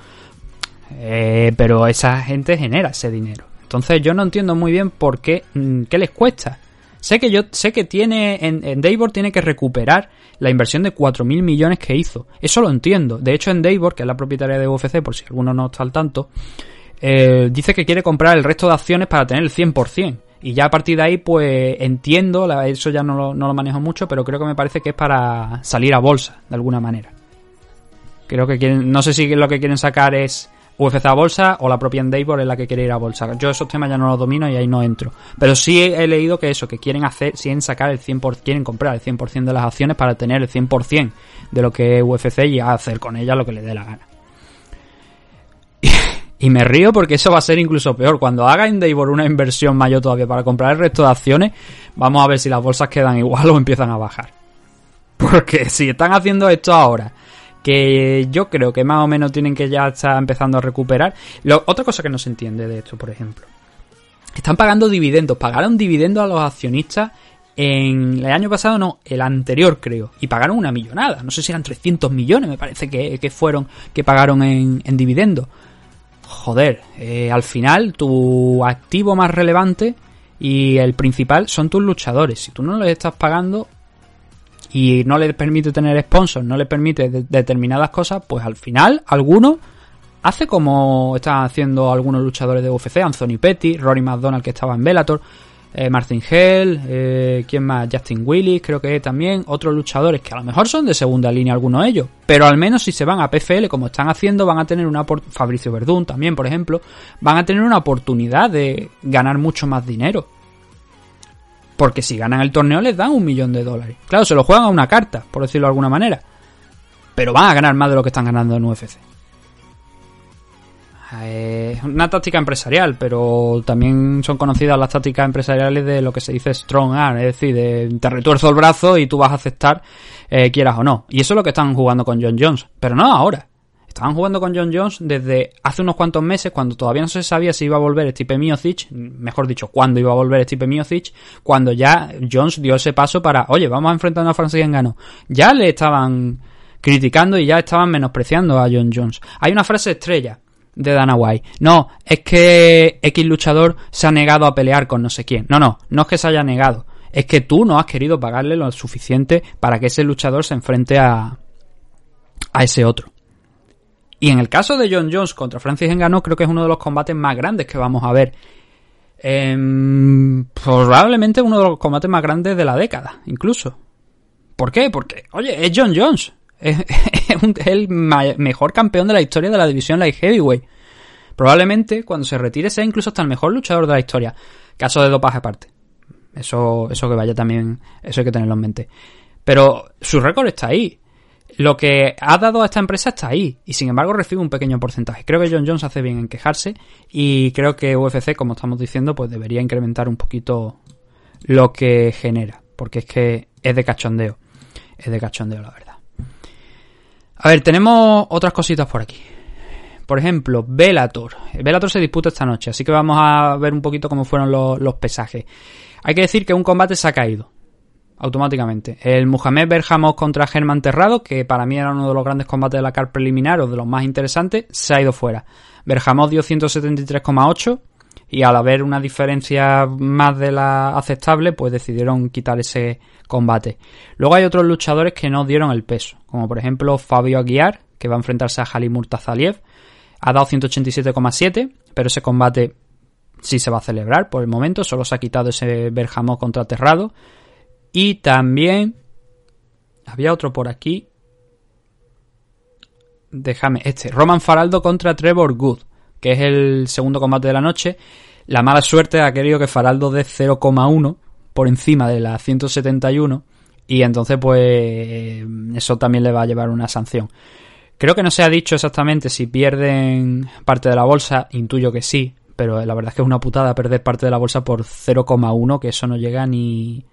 Eh, pero esa gente genera ese dinero. Entonces yo no entiendo muy bien por qué, mm, qué les cuesta. Sé que yo sé que tiene en, en tiene que recuperar la inversión de 4.000 millones que hizo. Eso lo entiendo. De hecho en Davor, que es la propietaria de UFC, por si alguno no está al tanto, eh, dice que quiere comprar el resto de acciones para tener el 100%. Y ya a partir de ahí, pues entiendo, eso ya no lo, no lo manejo mucho, pero creo que me parece que es para salir a bolsa, de alguna manera. Creo que quieren, no sé si lo que quieren sacar es UFC a bolsa o la propia Endeavor es la que quiere ir a bolsa. Yo esos temas ya no los domino y ahí no entro. Pero sí he, he leído que eso, que quieren hacer, quieren sacar el 100%, quieren comprar el 100% de las acciones para tener el 100% de lo que es UFC y hacer con ella lo que le dé la gana. Y me río porque eso va a ser incluso peor. Cuando haga Endeavor una inversión mayor todavía para comprar el resto de acciones, vamos a ver si las bolsas quedan igual o empiezan a bajar. Porque si están haciendo esto ahora, que yo creo que más o menos tienen que ya estar empezando a recuperar. Otra cosa que no se entiende de esto, por ejemplo. Están pagando dividendos. Pagaron dividendos a los accionistas en el año pasado, no, el anterior creo. Y pagaron una millonada. No sé si eran 300 millones, me parece que, que fueron, que pagaron en, en dividendos. Joder, eh, al final tu activo más relevante y el principal son tus luchadores. Si tú no les estás pagando y no les permite tener sponsors, no les permite de- determinadas cosas, pues al final alguno hace como están haciendo algunos luchadores de UFC, Anthony Petty, Rory McDonald que estaba en Bellator, eh, Martin Hell, eh, ¿quién más? Justin Willis, creo que también, otros luchadores que a lo mejor son de segunda línea algunos de ellos, pero al menos si se van a PFL como están haciendo van a tener una Fabricio Verdún también, por ejemplo, van a tener una oportunidad de ganar mucho más dinero. Porque si ganan el torneo les dan un millón de dólares. Claro, se lo juegan a una carta, por decirlo de alguna manera. Pero van a ganar más de lo que están ganando en UFC. Eh, Es una táctica empresarial, pero también son conocidas las tácticas empresariales de lo que se dice strong arm, es decir, de te retuerzo el brazo y tú vas a aceptar, eh, quieras o no. Y eso es lo que están jugando con John Jones, pero no ahora. Estaban jugando con John Jones desde hace unos cuantos meses, cuando todavía no se sabía si iba a volver Stipe Miocic, mejor dicho, cuándo iba a volver Stipe Miocic, cuando ya Jones dio ese paso para, oye, vamos a enfrentarnos a Francis Ngannou. Ya le estaban criticando y ya estaban menospreciando a John Jones. Hay una frase estrella de Dana White. No, es que X luchador se ha negado a pelear con no sé quién. No, no, no es que se haya negado. Es que tú no has querido pagarle lo suficiente para que ese luchador se enfrente a, a ese otro. Y en el caso de John Jones contra Francis Ngannou, creo que es uno de los combates más grandes que vamos a ver. Em, probablemente uno de los combates más grandes de la década, incluso. ¿Por qué? Porque, oye, es John Jones. Es, el mejor campeón de la historia de la división light heavyweight. Probablemente cuando se retire sea incluso hasta el mejor luchador de la historia. Caso de dopaje aparte. Eso, eso que vaya también, eso hay que tenerlo en mente. Pero su récord está ahí. Lo que ha dado a esta empresa está ahí. Y sin embargo recibe un pequeño porcentaje. Creo que John Jones hace bien en quejarse. Y creo que UFC, como estamos diciendo, pues debería incrementar un poquito lo que genera. Porque es que es de cachondeo. Es de cachondeo, la verdad. A ver, tenemos otras cositas por aquí. Por ejemplo, Velator. Velator se disputa esta noche, así que vamos a ver un poquito cómo fueron los, pesajes. Hay que decir que un combate se ha caído automáticamente. El Muhammad Berjamos contra Germán Terrado, que para mí era uno de los grandes combates de la CAR preliminar o de los más interesantes, se ha ido fuera. Berjamos dio 173,8 y al haber una diferencia más de la aceptable, pues decidieron quitar ese combate. Luego hay otros luchadores que no dieron el peso, como por ejemplo Fabio Aguiar, que va a enfrentarse a Halimur Tazaliev, ha dado 187,7, pero ese combate sí se va a celebrar por el momento. Solo se ha quitado ese Berjamó contra Terrado. Y también había otro por aquí. Déjame, este, Roman Faraldo contra Trevor Good, que es el segundo combate de la noche. La mala suerte ha querido que Faraldo dé 0,1 por encima de la 171 y entonces pues eso también le va a llevar una sanción. Creo que no se ha dicho exactamente si pierden parte de la bolsa, intuyo que sí, pero la verdad es que es una putada perder parte de la bolsa por 0,1, que eso no llega ni...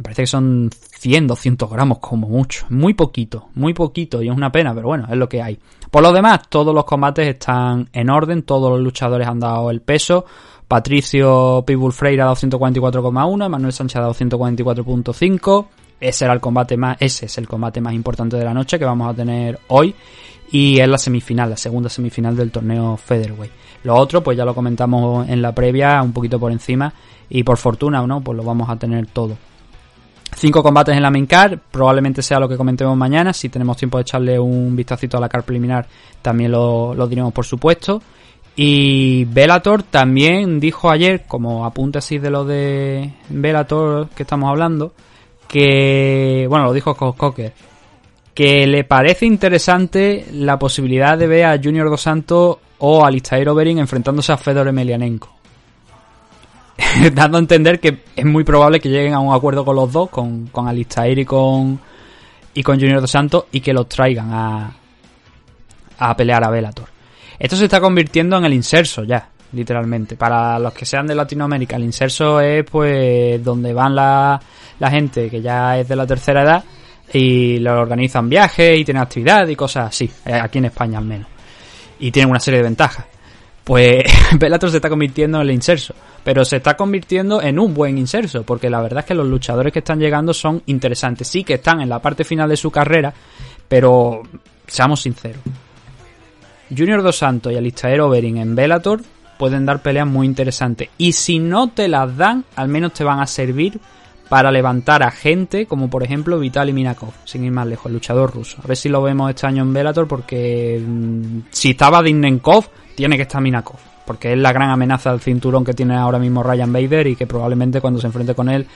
Me parece que son 100, 200 gramos como mucho. Muy poquito, muy poquito y es una pena, pero bueno, es lo que hay. Por lo demás, todos los combates están en orden, todos los luchadores han dado el peso. Patricio Pitbull Freire ha dado 144,1, Manuel Sánchez ha dado 144,5. Ese era el combate más, ese es el combate más importante de la noche que vamos a tener hoy. Y es la semifinal, la segunda semifinal del torneo Featherweight. Lo otro, pues ya lo comentamos en la previa, un poquito por encima. Y por fortuna o no, pues lo vamos a tener todo. Cinco combates en la main card, probablemente sea lo que comentemos mañana. Si tenemos tiempo de echarle un vistacito a la card preliminar, también lo, lo diremos por supuesto. Y Velator también dijo ayer, como apunte así de lo de Velator que estamos hablando, que, bueno, lo dijo Cocker, que le parece interesante la posibilidad de ver a Junior Dos Santos o a Alistair Overeem enfrentándose a Fedor Emelianenko. Dando a entender que es muy probable que lleguen a un acuerdo con los dos, con, con Alistair y con, y con Junior Dos Santos, y que los traigan a, a pelear a Velator. Esto se está convirtiendo en el inserso ya, literalmente. Para los que sean de Latinoamérica, el inserso es pues donde van la, la gente que ya es de la tercera edad y le organizan viajes y tienen actividad y cosas así, eh, aquí en España al menos. Y tienen una serie de ventajas. Pues Bellator se está convirtiendo en el inserso, pero se está convirtiendo en un buen inserso, porque la verdad es que los luchadores que están llegando son interesantes. Sí que están en la parte final de su carrera, pero seamos sinceros. Junior Dos Santos y Alistair Overeem en Bellator pueden dar peleas muy interesantes. Y si no te las dan, al menos te van a servir para levantar a gente como por ejemplo Vitaly Minakov, sin ir más lejos, el luchador ruso. A ver si lo vemos este año en Bellator porque mm, si estaba Dinnenkov, tiene que estar Minakov, porque es la gran amenaza al cinturón que tiene ahora mismo Ryan Bader y que probablemente cuando se enfrente con él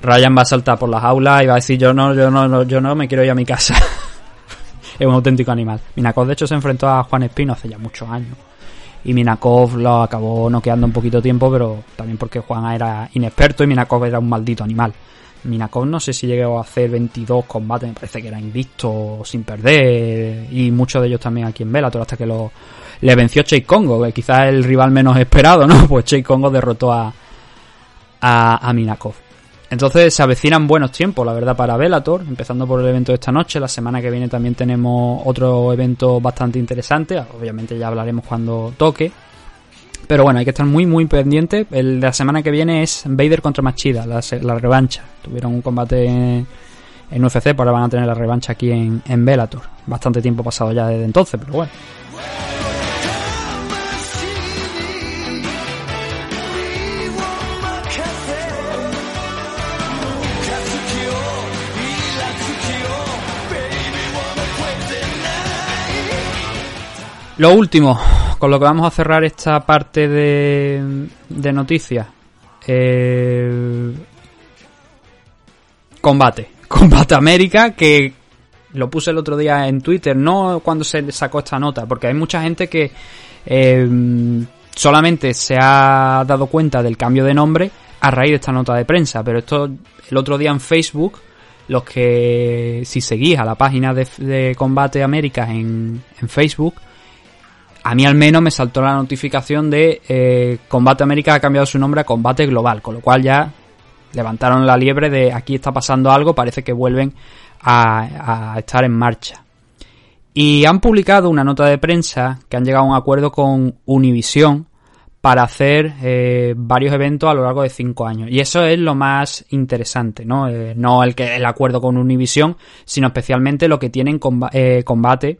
Ryan va a saltar por las aulas y va a decir yo no, yo no, yo no me quiero ir a mi casa. es un auténtico animal. Minakov de hecho se enfrentó a Juan Espino hace ya muchos años y Minakov lo acabó noqueando un poquito tiempo, pero también porque Juan era inexperto y Minakov era un maldito animal. Minakov no sé si llegó a hacer 22 combates, me parece que era invicto sin perder y muchos de ellos también aquí en Bellator hasta que lo le venció Chase Congo, que quizás el rival menos esperado, ¿no? Pues Chase derrotó a a, a Minakov. Entonces se avecinan buenos tiempos, la verdad, para Bellator, empezando por el evento de esta noche. La semana que viene también tenemos otro evento bastante interesante. Obviamente ya hablaremos cuando toque. Pero bueno, hay que estar muy, muy pendiente. El de la semana que viene es Vader contra Machida, la, revancha. Tuvieron un combate en, UFC, pero ahora van a tener la revancha aquí en, en Bellator. Bastante tiempo pasado ya desde entonces, pero bueno. Lo último, con lo que vamos a cerrar esta parte de, de noticias. Eh, combate. Combate América, que lo puse el otro día en Twitter, no cuando se sacó esta nota, porque hay mucha gente que eh, solamente se ha dado cuenta del cambio de nombre a raíz de esta nota de prensa, pero esto el otro día en Facebook, los que si seguís a la página de, de Combate América en, en, Facebook, a mí al menos me saltó la notificación de eh, Combate América ha cambiado su nombre a Combate Global, con lo cual ya levantaron la liebre de aquí está pasando algo, parece que vuelven a, estar en marcha. Y han publicado una nota de prensa que han llegado a un acuerdo con Univision para hacer eh, varios eventos a lo largo de cinco años. Y eso es lo más interesante, ¿no? Eh, no el, que, el acuerdo con Univision, sino especialmente lo que tienen combate,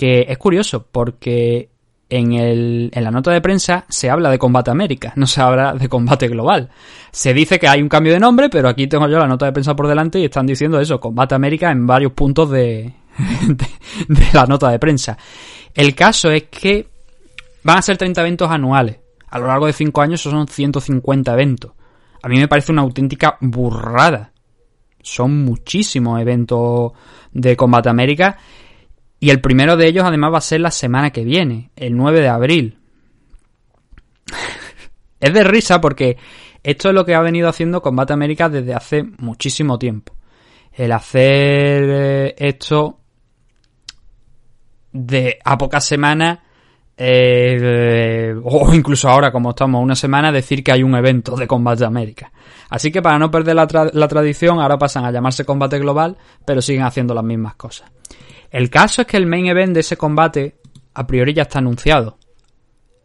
que es curioso, porque en, el, en la nota de prensa se habla de Combate América, no se habla de Combate Global. Se dice que hay un cambio de nombre, pero aquí tengo yo la nota de prensa por delante y están diciendo eso, Combate América en varios puntos de, de, de la nota de prensa. El caso es que van a ser 30 eventos anuales a lo largo de 5 años son 150 eventos. A mí me parece una auténtica burrada. Son muchísimos eventos de Combate América. Y el primero de ellos además va a ser la semana que viene, el 9 de abril. es de risa porque esto es lo que ha venido haciendo Combate América desde hace muchísimo tiempo. El hacer eh, esto de a pocas semanas eh, o incluso ahora, como estamos una semana, decir que hay un evento de Combate América. Así que para no perder la, tra la, tradición, ahora pasan a llamarse Combate Global, pero siguen haciendo las mismas cosas. El caso es que el main event de ese combate, a priori ya está anunciado.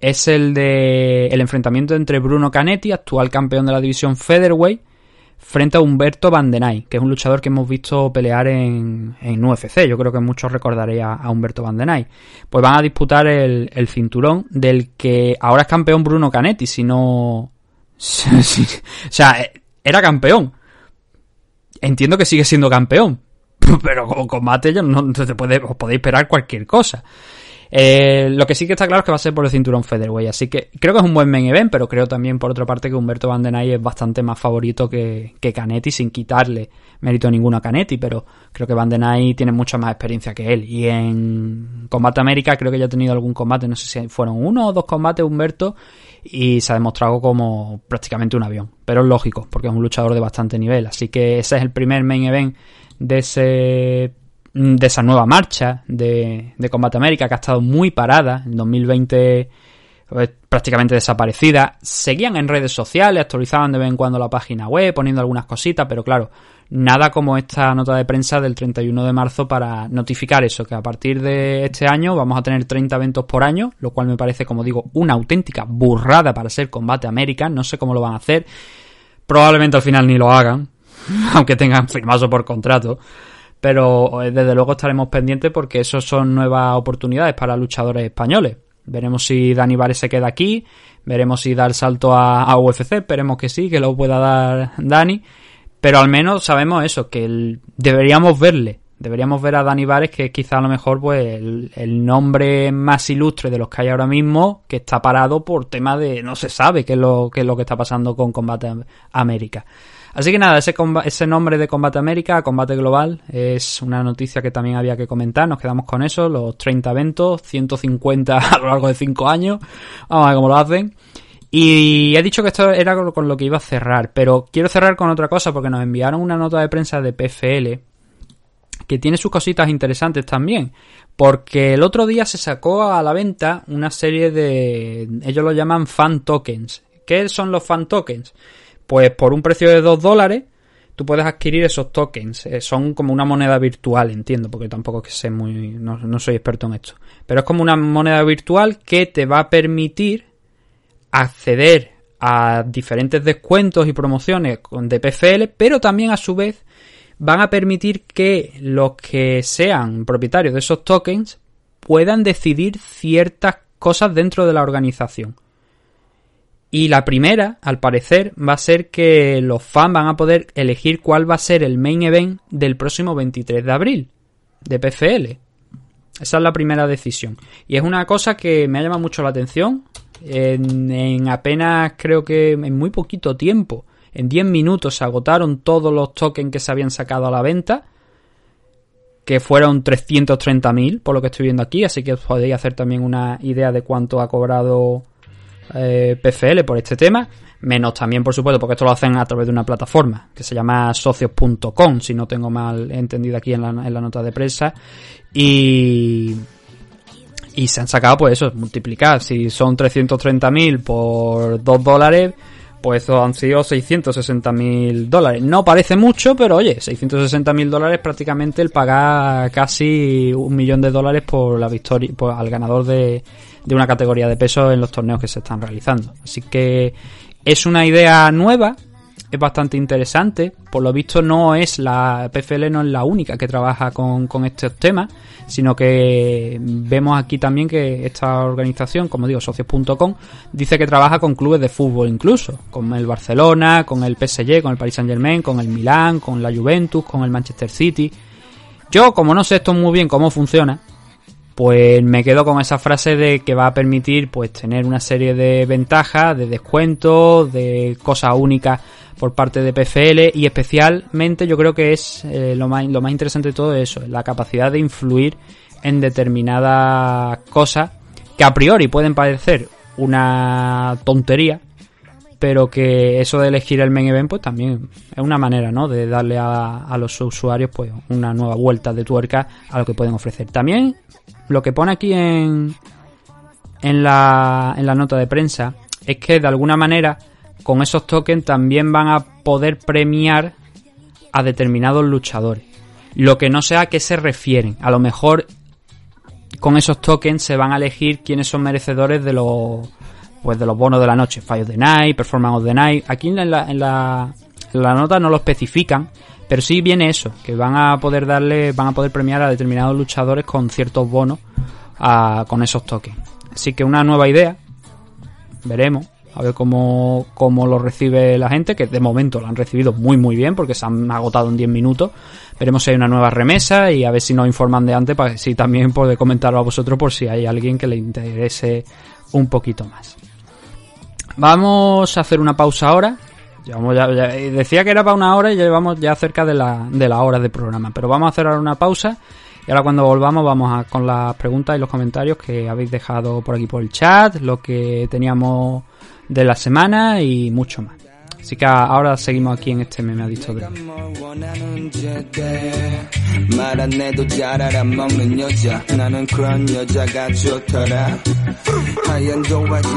Es el de el enfrentamiento entre Bruno Canetti, actual campeón de la división Featherweight, frente a Humberto Vandenay, que es un luchador que hemos visto pelear en, en UFC. Yo creo que muchos recordaréis a, Humberto Vandenay. Pues van a disputar el, el, cinturón del que ahora es campeón Bruno Canetti, si no... o sea, era campeón. Entiendo que sigue siendo campeón. Pero con combate ya no, te puede, os podéis esperar cualquier cosa. Eh, lo que sí que está claro es que va a ser por el cinturón Featherweight, así que creo que es un buen main event, pero creo también por otra parte que Humberto Van Den es bastante más favorito que, que Canetti, sin quitarle mérito ninguno a Canetti, pero creo que Van Den tiene mucha más experiencia que él. Y en Combate América creo que ya ha tenido algún combate, no sé si fueron uno o dos combates Humberto, y se ha demostrado como prácticamente un avión, pero es lógico, porque es un luchador de bastante nivel, así que ese es el primer main event de ese de esa nueva marcha de, de Combate América que ha estado muy parada. En 2020 pues, prácticamente desaparecida. Seguían en redes sociales, actualizaban de vez en cuando la página web, poniendo algunas cositas, pero claro, nada como esta nota de prensa del 31 de marzo para notificar eso, que a partir de este año vamos a tener 30 eventos por año, lo cual me parece, como digo, una auténtica burrada para ser Combate América. No sé cómo lo van a hacer. Probablemente al final ni lo hagan, aunque tengan firmado por contrato pero eh, desde luego estaremos pendientes porque eso son nuevas oportunidades para luchadores españoles. Veremos si Dani Vares se queda aquí, veremos si da el salto a, UFC, esperemos que sí, que lo pueda dar Dani, pero al menos sabemos eso, que el, deberíamos verle, deberíamos ver a Dani Vares, que es quizá a lo mejor pues el, el, nombre más ilustre de los que hay ahora mismo, que está parado por tema de no se sabe qué es lo, qué es lo que está pasando con Combate América. Así que nada, ese, nombre de Combate América, Combate Global, es una noticia que también había que comentar. Nos quedamos con eso, los 30 eventos, 150 a lo largo de 5 años. Vamos a ver cómo lo hacen. Y he dicho que esto era con lo que iba a cerrar, pero quiero cerrar con otra cosa porque nos enviaron una nota de prensa de PFL que tiene sus cositas interesantes también. Porque el otro día se sacó a la venta una serie de... ellos lo llaman fan tokens. ¿Qué son los fan tokens? Pues por un precio de 2 dólares tú puedes adquirir esos tokens. Eh, son como una moneda virtual, entiendo, porque tampoco que sé muy. No, no, soy experto en esto. Pero es como una moneda virtual que te va a permitir acceder a diferentes descuentos y promociones de PFL, pero también a su vez van a permitir que los que sean propietarios de esos tokens puedan decidir ciertas cosas dentro de la organización. Y la primera, al parecer, va a ser que los fans van a poder elegir cuál va a ser el main event del próximo 23 de abril de PFL. Esa es la primera decisión. Y es una cosa que me ha llamado mucho la atención. En, en apenas, creo que en muy poquito tiempo, en 10 minutos se agotaron todos los tokens que se habían sacado a la venta. Que fueron 330.000, por lo que estoy viendo aquí. Así que os podéis hacer también una idea de cuánto ha cobrado eh, PFL por este tema. Menos también, por supuesto, porque esto lo hacen a través de una plataforma que se llama socios.com, si no tengo mal entendido aquí en la, en la nota de prensa. Y, y se han sacado, pues eso, multiplicar. Si son 330.000 por 2 dólares, pues eso han sido 660.000 dólares. No parece mucho, pero oye, 660.000 dólares prácticamente el pagar casi un millón de dólares por la victoria, por, al ganador de, de una categoría de peso en los torneos que se están realizando. Así que es una idea nueva, es bastante interesante. Por lo visto no es la PFL no es la única que trabaja con, con estos temas, sino que vemos aquí también que esta organización, como digo, socios.com, dice que trabaja con clubes de fútbol incluso, con el Barcelona, con el PSG, con el Paris Saint Germain, con el Milán, con la Juventus, con el Manchester City. Yo, como no sé esto muy bien cómo funciona, pues me quedo con esa frase de que va a permitir pues tener una serie de ventajas, de descuentos, de cosas únicas por parte de PFL y especialmente yo creo que es eh, lo, más, lo más interesante de todo eso, la capacidad de influir en determinadas cosas que a priori pueden parecer una tontería, pero que eso de elegir el main event pues también es una manera ¿no? de darle a, a los usuarios pues una nueva vuelta de tuerca a lo que pueden ofrecer. También lo que pone aquí en, en, la, en la nota de prensa es que de alguna manera con esos tokens también van a poder premiar a determinados luchadores. Lo que no sé a qué se refieren. A lo mejor con esos tokens se van a elegir quiénes son merecedores de los pues de los bonos de la noche, Fire of the Night, Performance of the Night. Aquí en la, en la, en la nota no lo especifican, pero sí viene eso, que van a poder darle, van a poder premiar a determinados luchadores con ciertos bonos a, con esos tokens. Así que una nueva idea, veremos, a ver cómo, cómo lo recibe la gente, que de momento lo han recibido muy muy bien porque se han agotado en 10 minutos. Veremos si hay una nueva remesa y a ver si nos informan de antes para si también puede comentarlo a vosotros por si hay alguien que le interese un poquito más. Vamos a hacer una pausa ahora. Llevamos ya- decía que era para una hora y ya llevamos ya cerca de la, de la hora de programa. Pero vamos a hacer ahora una pausa. Y ahora cuando volvamos vamos a, con las preguntas y los comentarios que habéis dejado por aquí por el chat, lo que teníamos de la semana y mucho más. Así que ahora seguimos aquí en este meme adicto de 말 안 해도 잘 알아먹는 여자 나는 그런 여자가 좋더라 하얀 도화지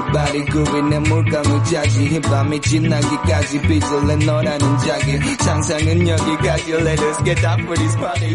굽이 내 물감을 짜지 이 밤이 지나기까지 빚을 내 너라는 자기 상상은 여기까지 Let us get up for this party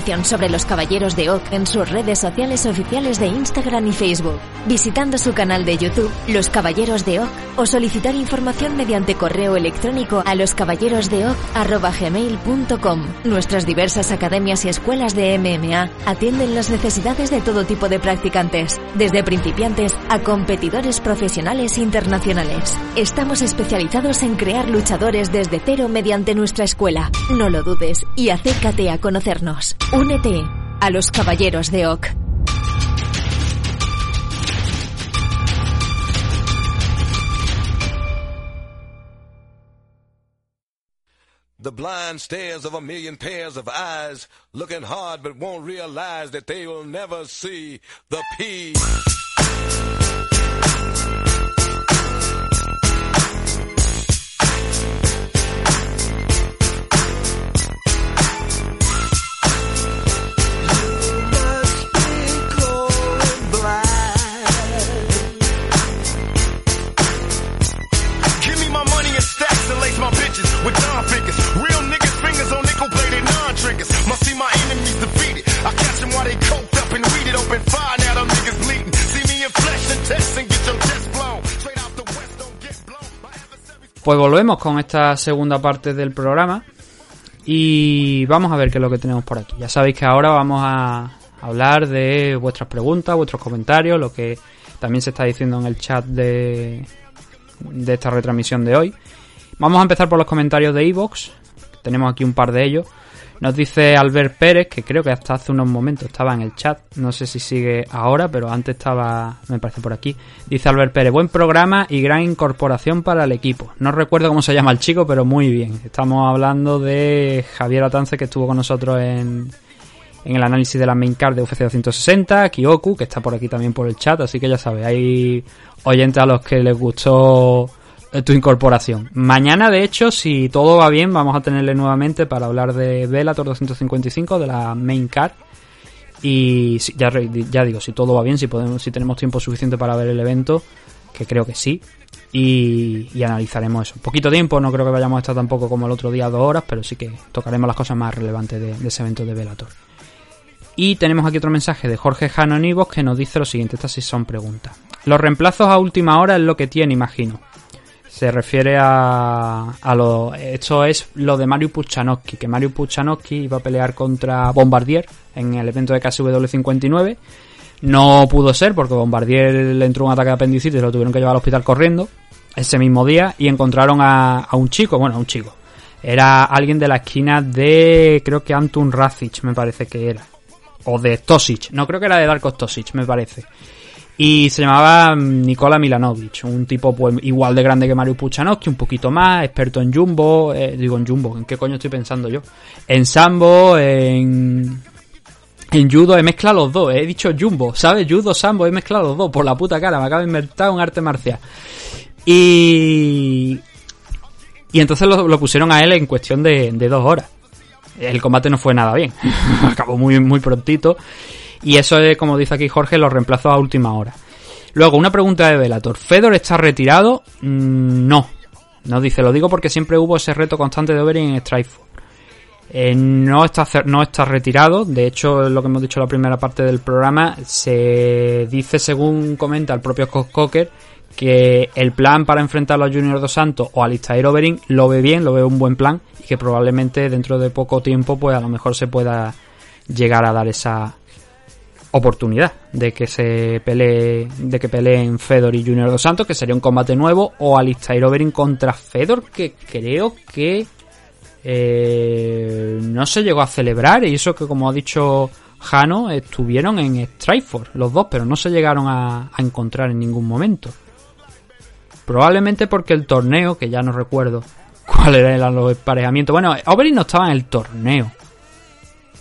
sobre los Caballeros de Oak en sus redes sociales oficiales de Instagram y Facebook, visitando su canal de YouTube, Los Caballeros de Oak, o solicitar información mediante correo electrónico a loscaballerosdeoc.gmail.com. Nuestras diversas academias y escuelas de MMA atienden las necesidades de todo tipo de practicantes, desde principiantes a competidores profesionales internacionales. Estamos especializados en crear luchadores desde cero mediante nuestra escuela. No lo dudes y acércate a conocernos. Únete a los Caballeros de Oak. The blind stares of a million pairs of eyes, looking hard but won't realize that they will never see the peace. Pues volvemos con esta segunda parte del programa y vamos a ver qué es lo que tenemos por aquí. Ya sabéis que ahora vamos a hablar de vuestras preguntas, vuestros comentarios, lo que también se está diciendo en el chat de, de esta retransmisión de hoy. Vamos a empezar por los comentarios de Evox. Tenemos aquí un par de ellos. Nos dice Albert Pérez, que creo que hasta hace unos momentos estaba en el chat. No sé si sigue ahora, pero antes estaba, me parece por aquí. Dice Albert Pérez, buen programa y gran incorporación para el equipo. No recuerdo cómo se llama el chico, pero muy bien. Estamos hablando de Javier Atance, que estuvo con nosotros en, en el análisis de la main card de UFC 260, Kyoku, que está por aquí también por el chat, así que ya sabes, hay oyentes a los que les gustó tu incorporación. Mañana, de hecho, si todo va bien, vamos a tenerle nuevamente para hablar de Bellator 255, de la main card. Y ya, digo, si todo va bien, si tenemos tiempo suficiente para ver el evento, que creo que sí. Y, analizaremos eso. Poquito tiempo, no creo que vayamos a estar tampoco como el otro día, dos horas, pero sí que tocaremos las cosas más relevantes de, ese evento de Bellator. Y tenemos aquí otro mensaje de Jorge Janonivos que nos dice lo siguiente, estas sí son preguntas. Los reemplazos a última hora es lo que tiene, imagino se refiere a, a lo. Esto es lo de Mario Puchanowski, que Mario Puchanowski iba a pelear contra Bombardier en el evento de KSW 59. No pudo ser porque Bombardier le entró un ataque de apendicitis lo tuvieron que llevar al hospital corriendo ese mismo día y encontraron a, a un chico, bueno, a un chico. Era alguien de la esquina de, creo que Antun Racic, me parece que era. O de Tosic, no creo que era de Darko Tosic, me parece. Y se llamaba mm, Nikola Milanovic, un tipo pues igual de grande que Mario Puchanowski, un poquito más, experto en jumbo, eh, digo en jumbo, ¿en qué coño estoy pensando yo? En sambo, en en judo he mezclado los dos, he dicho jumbo, ¿sabes? Judo, sambo, he mezclado los dos, por la puta cara, me acabo de inventar un arte marcial. Y... Y entonces lo, pusieron a él en cuestión de, de dos horas. El combate no fue nada bien, acabó muy, muy prontito. Y eso es, como dice aquí Jorge, los reemplazos a última hora. Luego, una pregunta de Velator. ¿Fedor está retirado? Mm, no. No dice, lo digo porque siempre hubo ese reto constante de Overing en Strikeforce. Eh, no, está, no está retirado, de hecho, lo que hemos dicho en la primera parte del programa, se dice, según comenta el propio Scott Cocker, que el plan para enfrentar a Junior Dos Santos o a Listair Overing lo ve bien, lo ve un buen plan y que probablemente dentro de poco tiempo, pues a lo mejor se pueda llegar a dar esa, oportunidad de que se pelee de que peleen Fedor y Junior dos Santos que sería un combate nuevo o Alistair Overeem contra Fedor que creo que eh, no se llegó a celebrar y eso que como ha dicho Jano estuvieron en Strikeforce los dos pero no se llegaron a, encontrar en ningún momento. Probablemente porque el torneo que ya no recuerdo cuál era los emparejamientos bueno Overeem no estaba en el torneo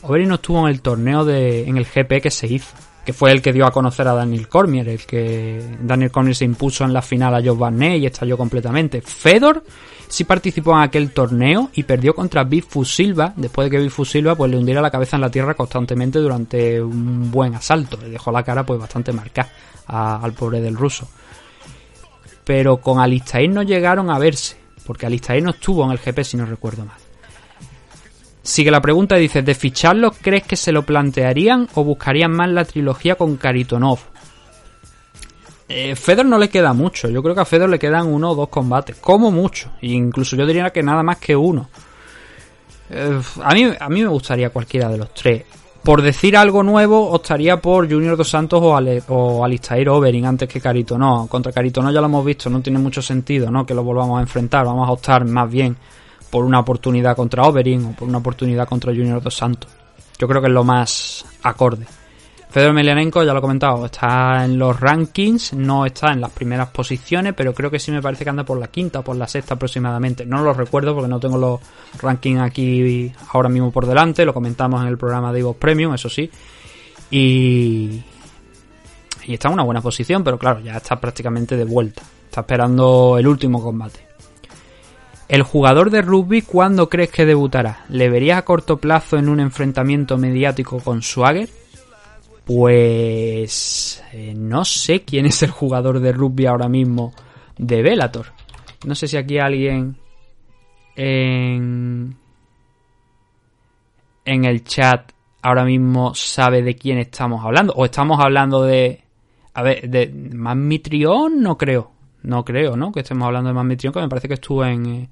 Overeem no estuvo en el torneo de, en el GP que se hizo, que fue el que dio a conocer a Daniel Cormier, el que Daniel Cormier se impuso en la final a Joe Barnett y estalló completamente. Fedor sí participó en aquel torneo y perdió contra Bifu Silva, después de que Bifu Silva pues le hundiera la cabeza en la tierra constantemente durante un buen asalto, le dejó la cara pues bastante marcada al pobre del ruso. Pero con Alistair no llegaron a verse, porque Alistair no estuvo en el GP si no recuerdo mal. Sigue la pregunta y dice, ¿de ficharlo crees que se lo plantearían o buscarían más la trilogía con Karitonov? Eh, Fedor no le queda mucho, yo creo que a Fedor le quedan uno o dos combates, como mucho, e incluso yo diría que nada más que uno. Eh, a, mí, a mí me gustaría cualquiera de los tres. Por decir algo nuevo, optaría por Junior Dos Santos o, Ale, o Alistair Overing antes que Carito. No, contra Carito ya lo hemos visto, no tiene mucho sentido ¿no? que lo volvamos a enfrentar. Vamos a optar más bien por una oportunidad contra Overing o por una oportunidad contra Junior Dos Santos. Yo creo que es lo más acorde. Fedor Melianenko, ya lo he comentado, está en los rankings, no está en las primeras posiciones, pero creo que sí me parece que anda por la quinta o por la sexta aproximadamente. No lo recuerdo porque no tengo los rankings aquí ahora mismo por delante, lo comentamos en el programa de Evo Premium, eso sí. Y, y está en una buena posición, pero claro, ya está prácticamente de vuelta. Está esperando el último combate. ¿El jugador de rugby cuándo crees que debutará? ¿Le verías a corto plazo en un enfrentamiento mediático con Swagger? Pues eh, no sé quién es el jugador de rugby ahora mismo de Velator. No sé si aquí alguien en, en el chat ahora mismo sabe de quién estamos hablando. O estamos hablando de... A ver, de Mitrión no creo. No creo, ¿no? Que estemos hablando de Manmitrión, que me parece que estuvo en, eh,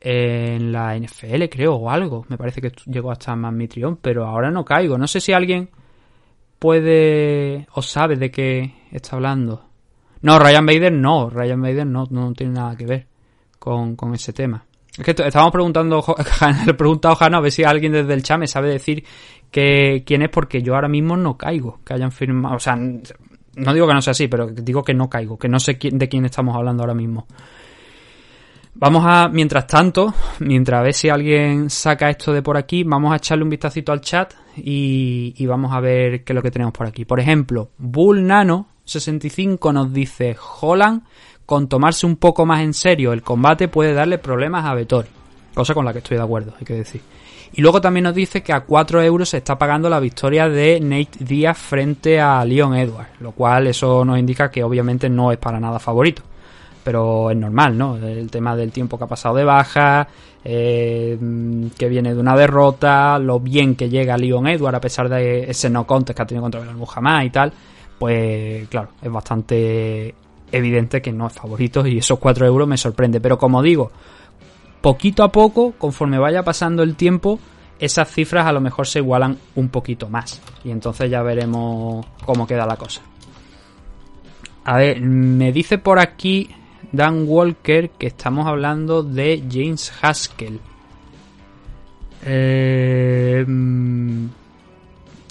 en la NFL, creo, o algo. Me parece que llegó hasta Manmitrión, pero ahora no caigo. No sé si alguien puede o sabe de qué está hablando. No, Ryan Bader no, Ryan Bader no, no tiene nada que ver con, con ese tema. Es que estábamos preguntando, le he preguntado a Jano a ver si alguien desde el chat me sabe decir que, quién es, porque yo ahora mismo no caigo, que hayan firmado, o sea, no digo que no sea así, pero digo que no caigo, que no sé quién, de quién estamos hablando ahora mismo. Vamos a, mientras tanto, mientras a ver si alguien saca esto de por aquí, vamos a echarle un vistacito al chat y, vamos a ver qué es lo que tenemos por aquí. Por ejemplo, Bull Nano 65 nos dice Holland con tomarse un poco más en serio el combate puede darle problemas a Vettori. Cosa con la que estoy de acuerdo, hay que decir. Y luego también nos dice que a 4 euros se está pagando la victoria de Nate Díaz frente a Leon Edwards, lo cual eso nos indica que obviamente no es para nada favorito. Pero es normal, ¿no? El tema del tiempo que ha pasado de baja, eh, que viene de una derrota, lo bien que llega Leon Edwards a pesar de ese no contest que ha tenido contra el Muhammad y tal, pues claro, es bastante evidente que no es favorito y esos 4 euros me sorprende. Pero como digo, poquito a poco, conforme vaya pasando el tiempo, esas cifras a lo mejor se igualan un poquito más. Y entonces ya veremos cómo queda la cosa. A ver, me dice por aquí Dan Walker que estamos hablando de James Haskell. Eh,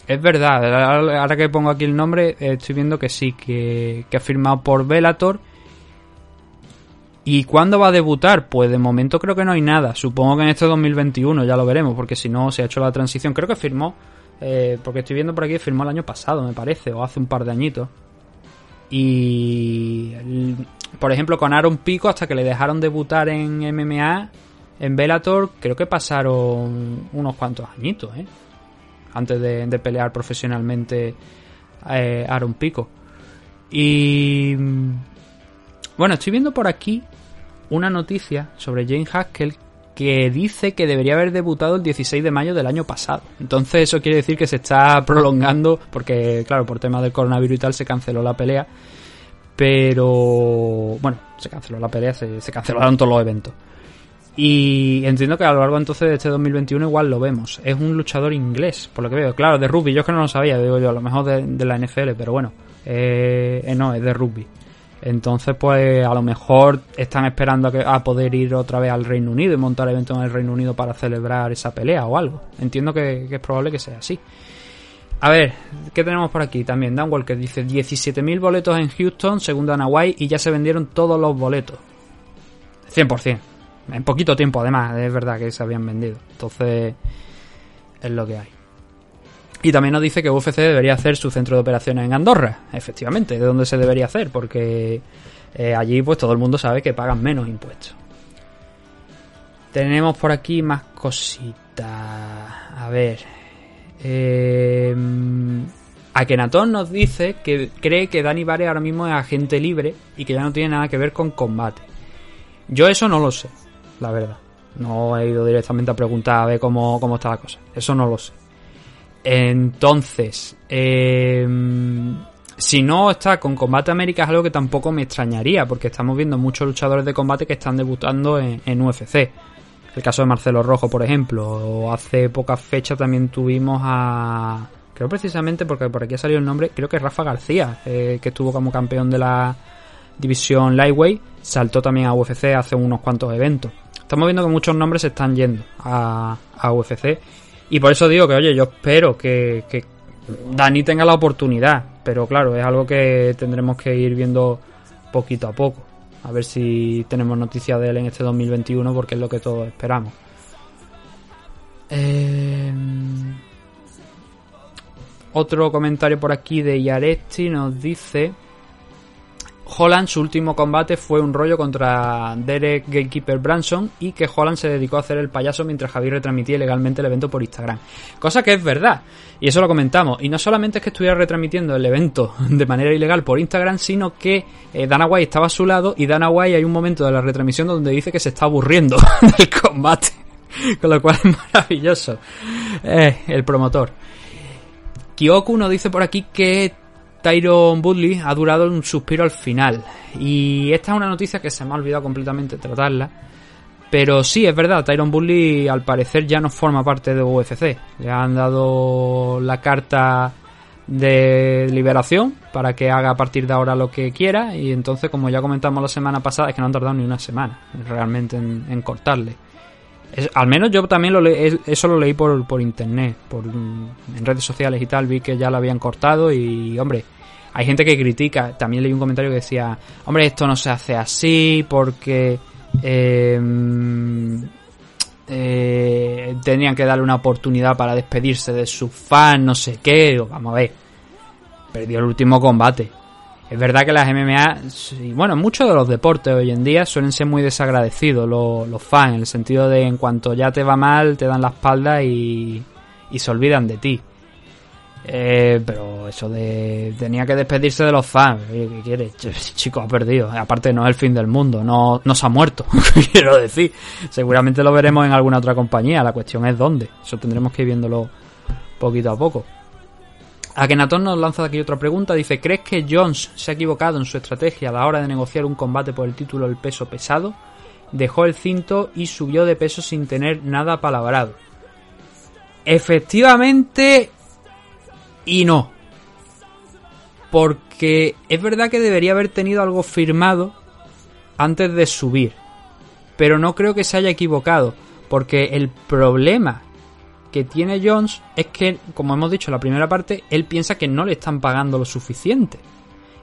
es verdad, ahora que pongo aquí el nombre, estoy viendo que sí, que, que ha firmado por Velator. ¿Y cuándo va a debutar? Pues de momento creo que no hay nada. Supongo que en este 2021 ya lo veremos, porque si no se ha hecho la transición. Creo que firmó, eh, porque estoy viendo por aquí, firmó el año pasado, me parece, o hace un par de añitos. Y, por ejemplo, con Aaron Pico, hasta que le dejaron debutar en MMA, en Bellator, creo que pasaron unos cuantos añitos, ¿eh? Antes de, pelear profesionalmente eh, Aaron Pico. Y bueno, estoy viendo por aquí una noticia sobre Jane Haskell que dice que debería haber debutado el 16 de mayo del año pasado. Entonces eso quiere decir que se está prolongando porque, claro, por tema del coronavirus y tal se canceló la pelea. Pero, bueno, se canceló la pelea, se, cancelaron todos los eventos. Y entiendo que a lo largo entonces de este 2021 igual lo vemos. Es un luchador inglés, por lo que veo. Claro, de rugby. Yo es que no lo sabía, digo yo, a lo mejor de, la NFL, pero bueno. Eh, eh, no, es de rugby. Entonces, pues a lo mejor están esperando a poder ir otra vez al Reino Unido y montar eventos en el Reino Unido para celebrar esa pelea o algo. Entiendo que, es probable que sea así. A ver, ¿qué tenemos por aquí? También Dan Walker dice 17.000 boletos en Houston, según Dana White, y ya se vendieron todos los boletos. 100%. En poquito tiempo, además, es verdad que se habían vendido. Entonces, es lo que hay. Y también nos dice que UFC debería hacer su centro de operaciones en Andorra. Efectivamente, de dónde se debería hacer, porque eh, allí pues todo el mundo sabe que pagan menos impuestos. Tenemos por aquí más cositas. A ver. Eh, Akenatón nos dice que cree que Dani Vare ahora mismo es agente libre y que ya no tiene nada que ver con combate. Yo eso no lo sé, la verdad. No he ido directamente a preguntar a ver cómo, cómo está la cosa. Eso no lo sé. Entonces, em, si no está con Combate América es algo que tampoco me extrañaría, porque estamos viendo muchos luchadores de combate que están debutando en, UFC. El caso de Marcelo Rojo, por ejemplo. O hace pocas fechas también tuvimos a. Creo precisamente porque por aquí ha salido el nombre. Creo que Rafa García, eh, que estuvo como campeón de la división Lightweight, saltó también a UFC hace unos cuantos eventos. Estamos viendo que muchos nombres se están yendo a, a UFC y por eso digo que, oye, yo espero que, que Dani tenga la oportunidad. Pero claro, es algo que tendremos que ir viendo poquito a poco. A ver si tenemos noticias de él en este 2021 porque es lo que todos esperamos. Eh... Otro comentario por aquí de Yaresti nos dice Holland, su último combate fue un rollo contra Derek Gatekeeper Branson y que Holland se dedicó a hacer el payaso mientras Javier retransmitía ilegalmente el evento por Instagram. Cosa que es verdad, y eso lo comentamos. Y no solamente es que estuviera retransmitiendo el evento de manera ilegal por Instagram, sino que eh, Dana White estaba a su lado y Dana White hay un momento de la retransmisión donde dice que se está aburriendo del combate. Con lo cual es maravilloso. Eh, el promotor. Kyoku nos dice por aquí que Tyron Woodley ha durado un suspiro al final. Y esta es una noticia que se me ha olvidado completamente tratarla. Pero sí, es verdad, Tyron Woodley al parecer ya no forma parte de UFC. Le han dado la carta de liberación para que haga a partir de ahora lo que quiera y entonces como ya comentamos la semana pasada es que no han tardado ni una semana realmente en, cortarle al menos yo también lo le, eso lo leí por, por internet por, en redes sociales y tal vi que ya lo habían cortado y hombre hay gente que critica también leí un comentario que decía hombre esto no se hace así porque eh, eh, tenían que darle una oportunidad para despedirse de sus fans, no sé qué. Vamos a ver, perdió el último combate. Es verdad que las MMA, bueno, muchos de los deportes hoy en día suelen ser muy desagradecidos los, fans, en el sentido de en cuanto ya te va mal, te dan la espalda y, y se olvidan de ti. Eh, pero eso de. Tenía que despedirse de los fans. ¿Qué quiere? Chico, ha perdido. Aparte, no es el fin del mundo. No, no se ha muerto. Quiero decir. Seguramente lo veremos en alguna otra compañía. La cuestión es dónde. Eso tendremos que ir viéndolo poquito a poco. Akenaton nos lanza aquí otra pregunta. Dice: ¿Crees que Jones se ha equivocado en su estrategia a la hora de negociar un combate por el título del peso pesado? Dejó el cinto y subió de peso sin tener nada palabrado. Efectivamente, y no. Porque es verdad que debería haber tenido algo firmado antes de subir. Pero no creo que se haya equivocado. Porque el problema que tiene Jones es que, como hemos dicho en la primera parte, él piensa que no le están pagando lo suficiente.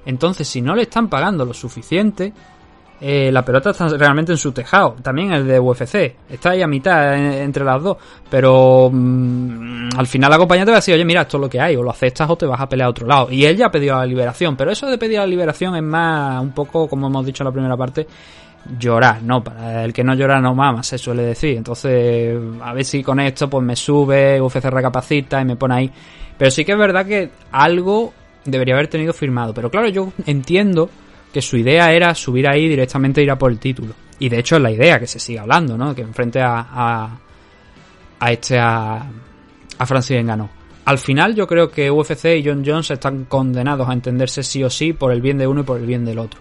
Entonces, si no le están pagando lo suficiente, eh, la pelota está realmente en su tejado. También el de UFC. Está ahí a mitad entre las dos. Pero mm, al final la compañía te va a decir, oye, mira, esto es lo que hay. O lo aceptas o te vas a pelear a otro lado. Y él ya ha pedido la liberación. Pero eso de pedir la liberación es más, un poco, como hemos dicho en la primera parte, llorar, ¿no? Para el que no llora no mama, se suele decir. Entonces, a ver si con esto pues me sube, UFC recapacita y me pone ahí. Pero sí que es verdad que algo debería haber tenido firmado. Pero claro, yo entiendo que su idea era subir ahí directamente ir a por el título. Y de hecho es la idea que se sigue hablando, ¿no? Que enfrente a, a, a este, a, a Francis ganó. Al final yo creo que UFC y John Jones están condenados a entenderse sí o sí por el bien de uno y por el bien del otro.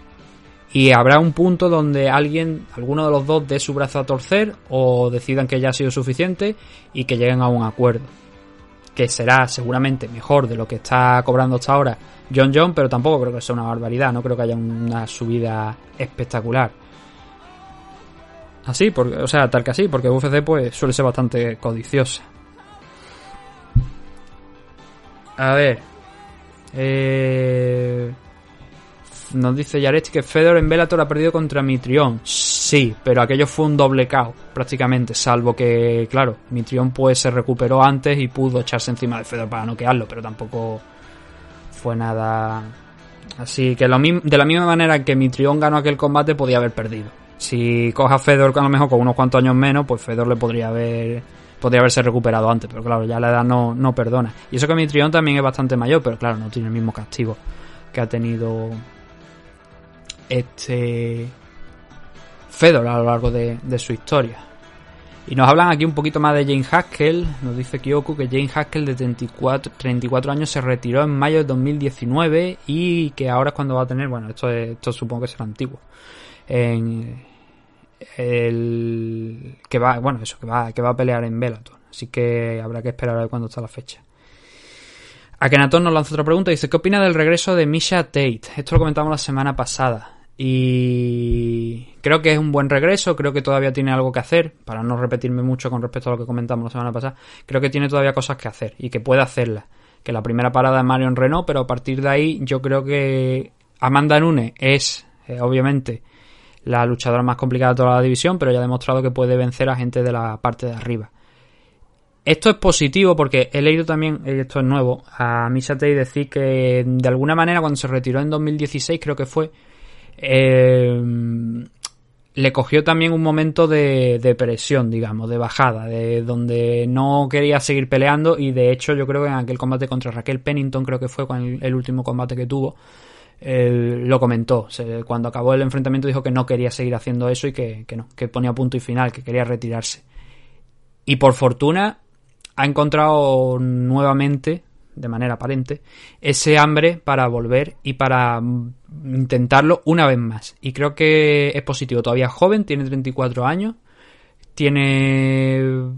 Y habrá un punto donde alguien, alguno de los dos, dé su brazo a torcer o decidan que ya ha sido suficiente y que lleguen a un acuerdo. Que será seguramente mejor de lo que está cobrando hasta ahora John John, pero tampoco creo que sea una barbaridad, no creo que haya una subida espectacular. Así, porque, o sea, tal que así, porque UFC pues suele ser bastante codiciosa. A ver. Eh, nos dice Yarechi que Fedor en Bellator ha perdido contra Mitrión. Sí, pero aquello fue un doble caos, prácticamente. Salvo que, claro, Mitrión pues se recuperó antes y pudo echarse encima de Fedor para noquearlo, pero tampoco fue nada. Así que de la misma manera que Mitrión ganó aquel combate, podía haber perdido. Si coja Fedor a lo mejor con unos cuantos años menos, pues Fedor le podría haber podría haberse recuperado antes, pero claro, ya la edad no, no perdona. Y eso que Mitrión también es bastante mayor, pero claro, no tiene el mismo castigo que ha tenido este Fedor a lo largo de su historia. Y nos hablan aquí un poquito más de Jane Haskell. Nos dice Kyoku que Jane Haskell de 34, 34 años se retiró en mayo de 2019 y que ahora es cuando va a tener, bueno, esto, esto supongo que será antiguo. En el que va, bueno, eso, que va, que va a pelear en Bellator. Así que habrá que esperar a ver cuándo está la fecha. Akenaton nos lanza otra pregunta. Dice, ¿qué opina del regreso de Misha Tate? Esto lo comentamos la semana pasada. Y creo que es un buen regreso, creo que todavía tiene algo que hacer, para no repetirme mucho con respecto a lo que comentamos la semana pasada, creo que tiene todavía cosas que hacer y que puede hacerlas. Que la primera parada es Marion Renault, pero a partir de ahí yo creo que Amanda Nunes es, eh, obviamente, la luchadora más complicada de toda la división, pero ya ha demostrado que puede vencer a gente de la parte de arriba. Esto es positivo porque he leído también, esto es nuevo, a Misha Tate decir que de alguna manera cuando se retiró en 2016 creo que fue, eh, le cogió también un momento de, de, presión, digamos, de bajada, de donde no quería seguir peleando y de hecho yo creo que en aquel combate contra Raquel Pennington, creo que fue el, último combate que tuvo, lo comentó. cuando acabó el enfrentamiento dijo que no quería seguir haciendo eso y que, que no, que ponía punto y final, que quería retirarse. Y por fortuna ha encontrado nuevamente de manera aparente, ese hambre para volver y para mm, intentarlo una vez más. Y creo que es positivo. Todavía es joven, tiene 34 años, tiene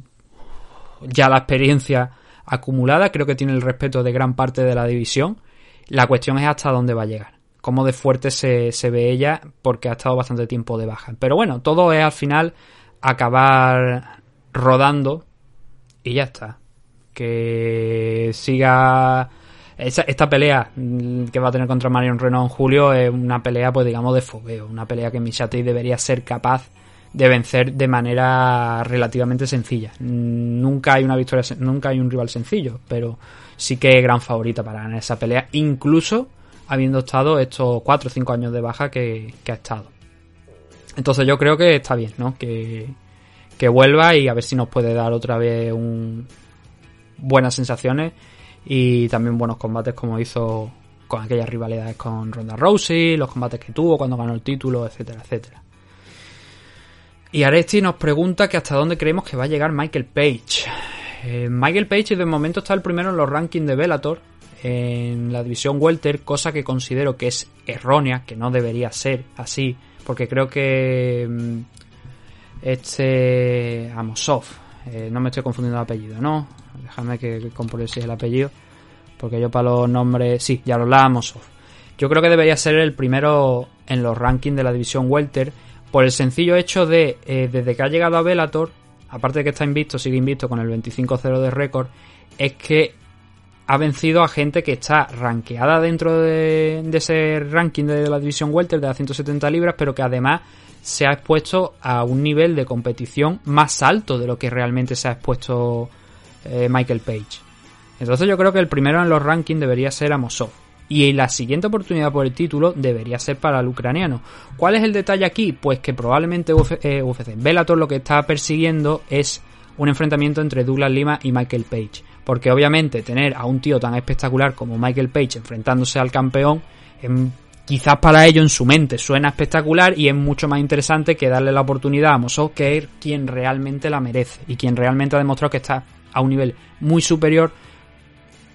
ya la experiencia acumulada, creo que tiene el respeto de gran parte de la división. La cuestión es hasta dónde va a llegar. Cómo de fuerte se, se ve ella, porque ha estado bastante tiempo de baja. Pero bueno, todo es al final acabar rodando y ya está. Que siga esta pelea mm, que va a tener contra Marion Renault en julio es una pelea, pues digamos, de fogueo. Una pelea que Michati debería ser capaz de vencer de manera relativamente sencilla. Mm, Nunca hay una victoria, nunca hay un rival sencillo, pero sí que es gran favorita para ganar esa pelea, incluso habiendo estado estos 4 o 5 años de baja que, que ha estado. Entonces yo creo que está bien, ¿no? Que, que vuelva y a ver si nos puede dar otra vez un, buenas sensaciones y también buenos combates como hizo con aquellas rivalidades con Ronda Rousey, los combates que tuvo cuando ganó el título, etcétera, etcétera. Y Aresti nos pregunta que hasta dónde creemos que va a llegar Michael Page. Eh, Michael Page de momento está el primero en los rankings de Bellator en la división welter, cosa que considero que es errónea, que no debería ser así, porque creo que mm, este Amosov, eh, no me estoy confundiendo el apellido, ¿no? Déjame que, compruebe si es el apellido, porque yo para los nombres, sí, Yaroslav Amosov. Yo creo que debería ser el primero en los rankings de la división welter por el sencillo hecho de, eh, desde que ha llegado a Bellator, aparte de que está invicto, sigue invicto con el 25-0 de récord, es que ha vencido a gente que está rankeada dentro de, de ese ranking de la división welter de las 170 libras, pero que además se ha expuesto a un nivel de competición más alto de lo que realmente se ha expuesto eh, Michael Page. Entonces yo creo que el primero en los rankings debería ser Amosov. Y la siguiente oportunidad por el título debería ser para el ucraniano. ¿Cuál es el detalle aquí? Pues que probablemente Uf eh, UFC, lo que está persiguiendo es un enfrentamiento entre Douglas Lima y Michael Page. Porque obviamente tener a un tío tan espectacular como Michael Page enfrentándose al campeón, em, quizás para ello en su mente suena espectacular y es mucho más interesante que darle la oportunidad a Mosov, que es quien realmente la merece y quien realmente ha demostrado que está a un nivel muy superior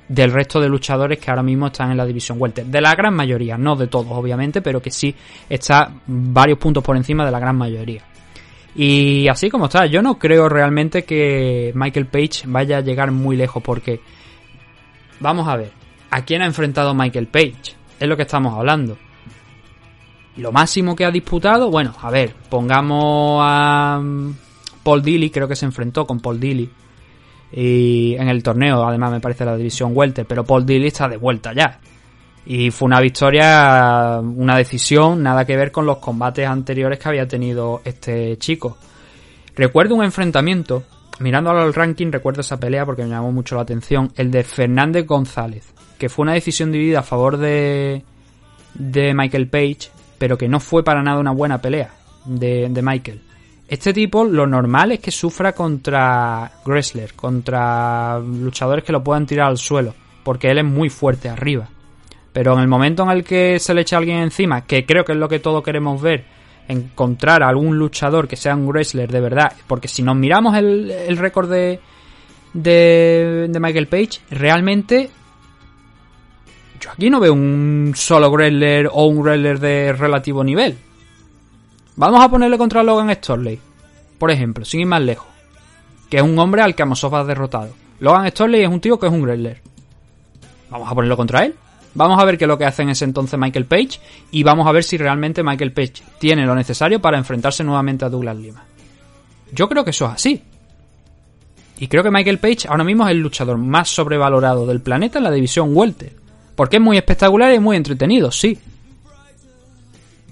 del resto de luchadores que ahora mismo están en la división welter. De la gran mayoría, no de todos obviamente, pero que sí está varios puntos por encima de la gran mayoría. Y así como está, yo no creo realmente que Michael Page vaya a llegar muy lejos porque vamos a ver, ¿a quién ha enfrentado Michael Page? Es lo que estamos hablando. Lo máximo que ha disputado, bueno, a ver, pongamos a mm, Paul Dilly, creo que se enfrentó con Paul Dilly y en el torneo, además me parece la división welter, pero Paul Dilly está de vuelta ya. Y fue una victoria, una decisión, nada que ver con los combates anteriores que había tenido este chico. Recuerdo un enfrentamiento, mirando al ranking, recuerdo esa pelea porque me llamó mucho la atención, el de Fernández González, que fue una decisión dividida a favor de, de Michael Page, pero que no fue para nada una buena pelea de, de Michael. Este tipo lo normal es que sufra contra wrestlers, contra luchadores que lo puedan tirar al suelo, porque él es muy fuerte arriba. Pero en el momento en el que se le echa alguien encima, que creo que es lo que todos queremos ver, encontrar a algún luchador que sea un wrestler de verdad, porque si nos miramos el, el récord de, de, de Michael Page, realmente yo aquí no veo un solo wrestler o un wrestler de relativo nivel. Vamos a ponerle contra Logan Storley, por ejemplo, sin ir más lejos. Que es un hombre al que Amosov ha derrotado. Logan Storley es un tío que es un wrestler. Vamos a ponerlo contra él. Vamos a ver qué es lo que hace en ese entonces Michael Page. Y vamos a ver si realmente Michael Page tiene lo necesario para enfrentarse nuevamente a Douglas Lima. Yo creo que eso es así. Y creo que Michael Page ahora mismo es el luchador más sobrevalorado del planeta en la división Welter. Porque es muy espectacular y muy entretenido, sí.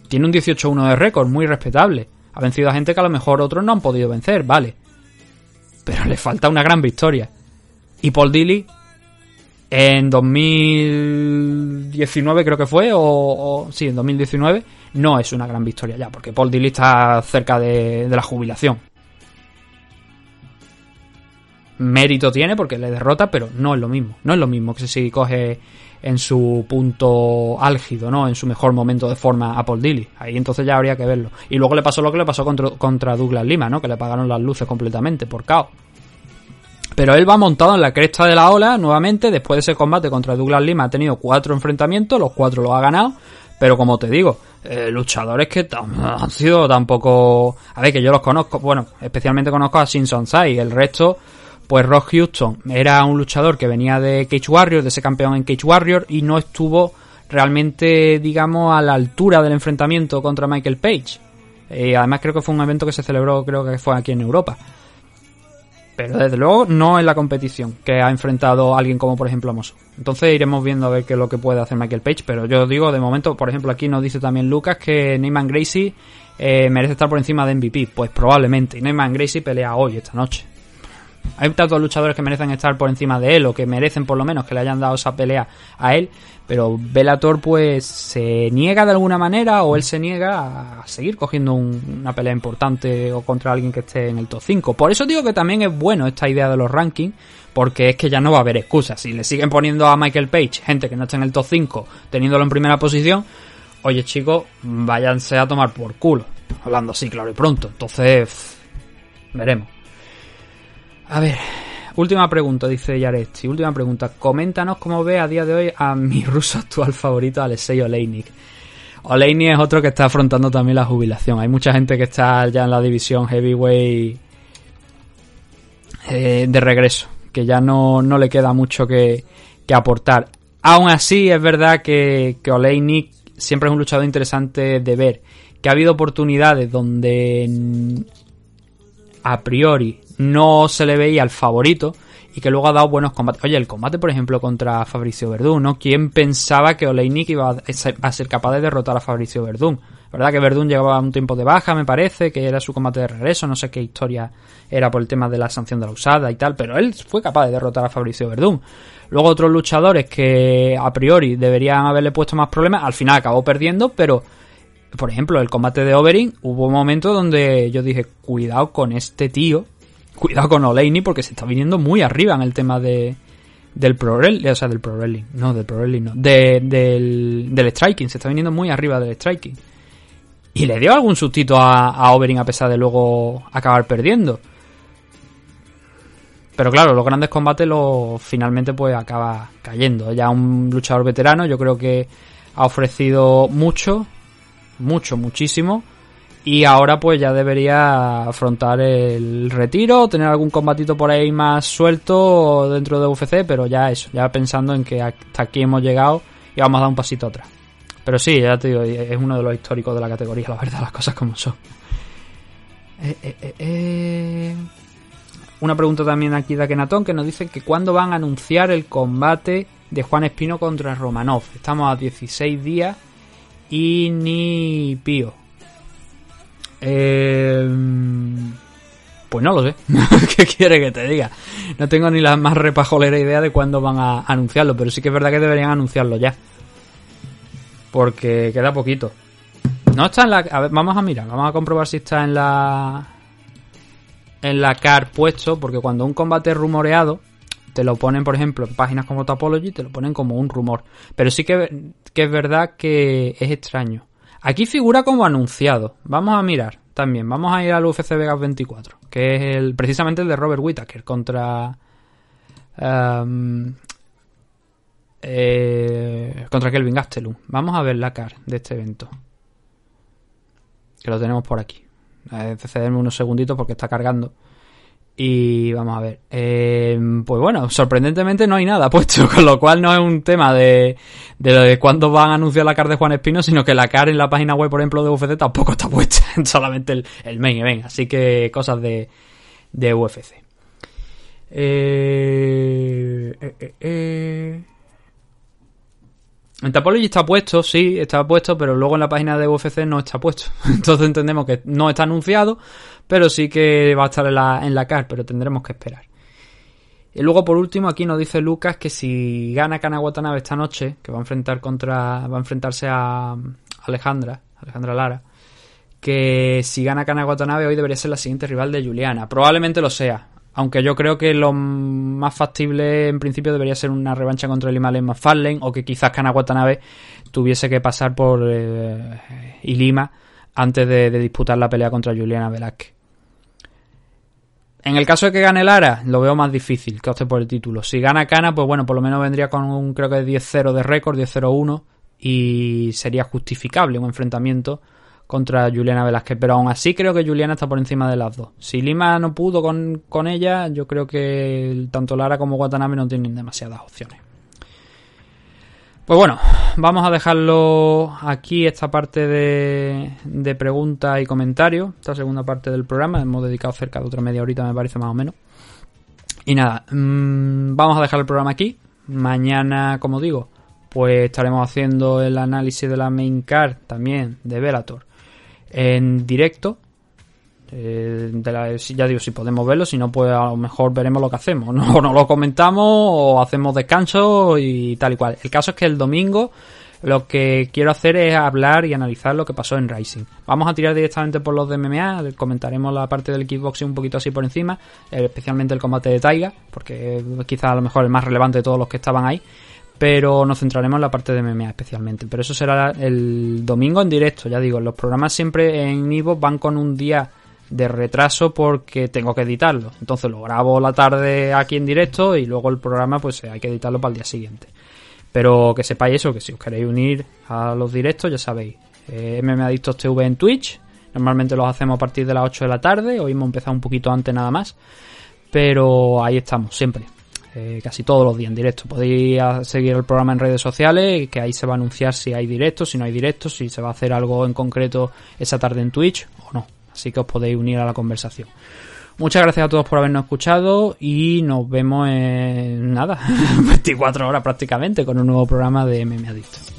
Tiene un 18-1 de récord, muy respetable. Ha vencido a gente que a lo mejor otros no han podido vencer, vale. Pero le falta una gran victoria. Y Paul Dilly, en 2019 creo que fue, o, sí, en 2019, no es una gran victoria ya, porque Paul Dilly está cerca de, de la jubilación. Mérito tiene porque le derrota, pero no es lo mismo. No es lo mismo que si coge en su punto álgido, ¿no? En su mejor momento de forma a Paul Dilly. Ahí entonces ya habría que verlo. Y luego le pasó lo que le pasó contra, contra Douglas Lima, ¿no? Que le pagaron las luces completamente por caos. Pero él va montado en la cresta de la ola nuevamente. Después de ese combate contra Douglas Lima ha tenido cuatro enfrentamientos, los cuatro los ha ganado. Pero como te digo, eh, luchadores que han sido tampoco... A ver, que yo los conozco, bueno, especialmente conozco a Simpson Sai, el resto... Pues Rock Houston era un luchador que venía de Cage Warrior, de ese campeón en Cage Warrior, y no estuvo realmente, digamos, a la altura del enfrentamiento contra Michael Page. Y además creo que fue un evento que se celebró, creo que fue aquí en Europa. Pero desde luego no en la competición que ha enfrentado alguien como por ejemplo Mosso. Entonces iremos viendo a ver qué es lo que puede hacer Michael Page. Pero yo digo, de momento, por ejemplo, aquí nos dice también Lucas que Neyman Gracie eh, merece estar por encima de MVP. Pues probablemente. Neyman Gracie pelea hoy, esta noche. Hay tantos luchadores que merecen estar por encima de él o que merecen por lo menos que le hayan dado esa pelea a él, pero Bellator pues se niega de alguna manera o él se niega a seguir cogiendo un- una pelea importante o contra alguien que esté en el top 5. Por eso digo que también es bueno esta idea de los rankings, porque es que ya no va a haber excusas. Si le siguen poniendo a Michael Page gente que no está en el top 5 teniéndolo en primera posición, oye chicos, váyanse a tomar por culo. Hablando así, claro y pronto. Entonces, veremos. A ver, última pregunta, dice Yaresti. Última pregunta. Coméntanos cómo ve a día de hoy a mi ruso actual favorito, Alexei Oleinik. Oleinik es otro que está afrontando también la jubilación. Hay mucha gente que está ya en la división heavyweight eh, de regreso, que ya no, no le queda mucho que, que aportar. Aún así, es verdad que, que Oleinik siempre es un luchador interesante de ver. Que ha habido oportunidades donde a priori no se le veía el favorito y que luego ha dado buenos combates. Oye, el combate, por ejemplo, contra Fabricio Verdún, ¿no? ¿Quién pensaba que Oleinik iba a ser, a capaz de derrotar a Fabricio Verdún? ¿Verdad que Verdún llevaba un tiempo de baja, me parece, que era su combate de regreso, no sé qué historia era por el tema de la sanción de la usada y tal, pero él fue capaz de derrotar a Fabricio Verdún. Luego otros luchadores que a priori deberían haberle puesto más problemas, al final acabó perdiendo, pero por ejemplo, el combate de Overing, hubo un momento donde yo dije, cuidado con este tío, cuidado con Oleini, porque se está viniendo muy arriba en el tema de del pro o sea, del pro wrestling, no, del pro wrestling, no, de- del, del striking, se está viniendo muy arriba del striking. Y le dio algún sustito a, a a pesar de luego acabar perdiendo. Pero claro, los grandes combates los finalmente pues acaba cayendo. Ya un luchador veterano, yo creo que ha ofrecido mucho, mucho, muchísimo. Y ahora pues ya debería afrontar el retiro, tener algún combatito por ahí más suelto dentro de UFC, pero ya eso, ya pensando en que hasta aquí hemos llegado y vamos a dar un pasito atrás. Pero sí, ya te digo, es uno de los históricos de la categoría, la verdad, las cosas como son. Eh, eh, eh. Una pregunta también aquí de Akenatón que nos dice que cuándo van a anunciar el combate de Juan Espino contra Romanov. Estamos a 16 días y ni pío. Eh, pues no lo sé. ¿Qué quiere que te diga? No tengo ni la más repajolera idea de cuándo van a anunciarlo, pero sí que es verdad que deberían anunciarlo ya. Porque queda poquito. No está en la. A ver, vamos a mirar, vamos a comprobar si está en la. En la car puesto, porque cuando un combate rumoreado, te lo ponen, por ejemplo, en páginas como Topology, te lo ponen como un rumor. Pero sí que, que es verdad que es extraño. Aquí figura como anunciado. Vamos a mirar también. Vamos a ir al UFC Vegas 24, que es el precisamente el de Robert Whittaker contra. em, eh, contra Kelvin Gastelum. Vamos a ver la car de este evento. Que lo tenemos por aquí. Eh, cederme unos segunditos porque está cargando. Y vamos a ver. Eh, pues bueno, sorprendentemente no hay nada puesto, con lo cual no es un tema de, de, de cuándo van a anunciar la car de Juan Espino, sino que la car en la página web, por ejemplo, de UFC tampoco está puesta, solamente el, el main event. Así que cosas de, de UFC. Eh, eh, eh, eh. En Tapology está puesto, sí, está puesto, pero luego en la página de UFC no está puesto. Entonces entendemos que no está anunciado, pero sí que va a estar en la, en la car, pero tendremos que esperar. Y luego por último aquí nos dice Lucas que si gana Kana Watanabe esta noche, que va a enfrentar contra va a enfrentarse a Alejandra, Alejandra Lara, que si gana Kana hoy debería ser la siguiente rival de Juliana. Probablemente lo sea, aunque yo creo que lo más factible en principio debería ser una revancha contra el Himalaya McFarlane o que quizás Kana Watanabe tuviese que pasar por eh, Ilima antes de, de disputar la pelea contra Juliana Velázquez. En el caso de que gane Lara, lo veo más difícil que opte por el título. Si gana Cana, pues bueno, por lo menos vendría con un creo que 10-0 de récord, 10-0-1 y sería justificable un enfrentamiento contra Juliana Velázquez. Pero aún así creo que Juliana está por encima de las dos. Si Lima no pudo con, con ella, yo creo que tanto Lara como Watanabe no tienen demasiadas opciones. Pues bueno, vamos a dejarlo aquí esta parte de, de preguntas y comentarios, esta segunda parte del programa. Hemos dedicado cerca de otra media horita, me parece más o menos. Y nada, mmm, vamos a dejar el programa aquí. Mañana, como digo, pues estaremos haciendo el análisis de la main card también de Velator en directo. Eh, de la, ya digo, si podemos verlo, si no, pues a lo mejor veremos lo que hacemos. No, no lo comentamos o hacemos descanso y tal y cual. El caso es que el domingo lo que quiero hacer es hablar y analizar lo que pasó en Rising. Vamos a tirar directamente por los de MMA, comentaremos la parte del kickboxing un poquito así por encima, eh, especialmente el combate de Taiga, porque quizá a lo mejor el más relevante de todos los que estaban ahí pero nos centraremos en la parte de MMA especialmente. Pero eso será el domingo en directo, ya digo, los programas siempre en Ivo van con un día de retraso porque tengo que editarlo. Entonces lo grabo la tarde aquí en directo y luego el programa pues hay que editarlo para el día siguiente. Pero que sepáis eso, que si os queréis unir a los directos ya sabéis. Eh, MMA Adictos TV en Twitch. Normalmente los hacemos a partir de las 8 de la tarde. Hoy hemos empezado un poquito antes nada más. Pero ahí estamos, siempre eh, casi todos los días en directo. Podéis seguir el programa en redes sociales, que ahí se va a anunciar si hay directos, si no hay directos, si se va a hacer algo en concreto esa tarde en Twitch o no. Así que os podéis unir a la conversación. Muchas gracias a todos por habernos escuchado y nos vemos en nada, 24 horas prácticamente con un nuevo programa de MM Adicto.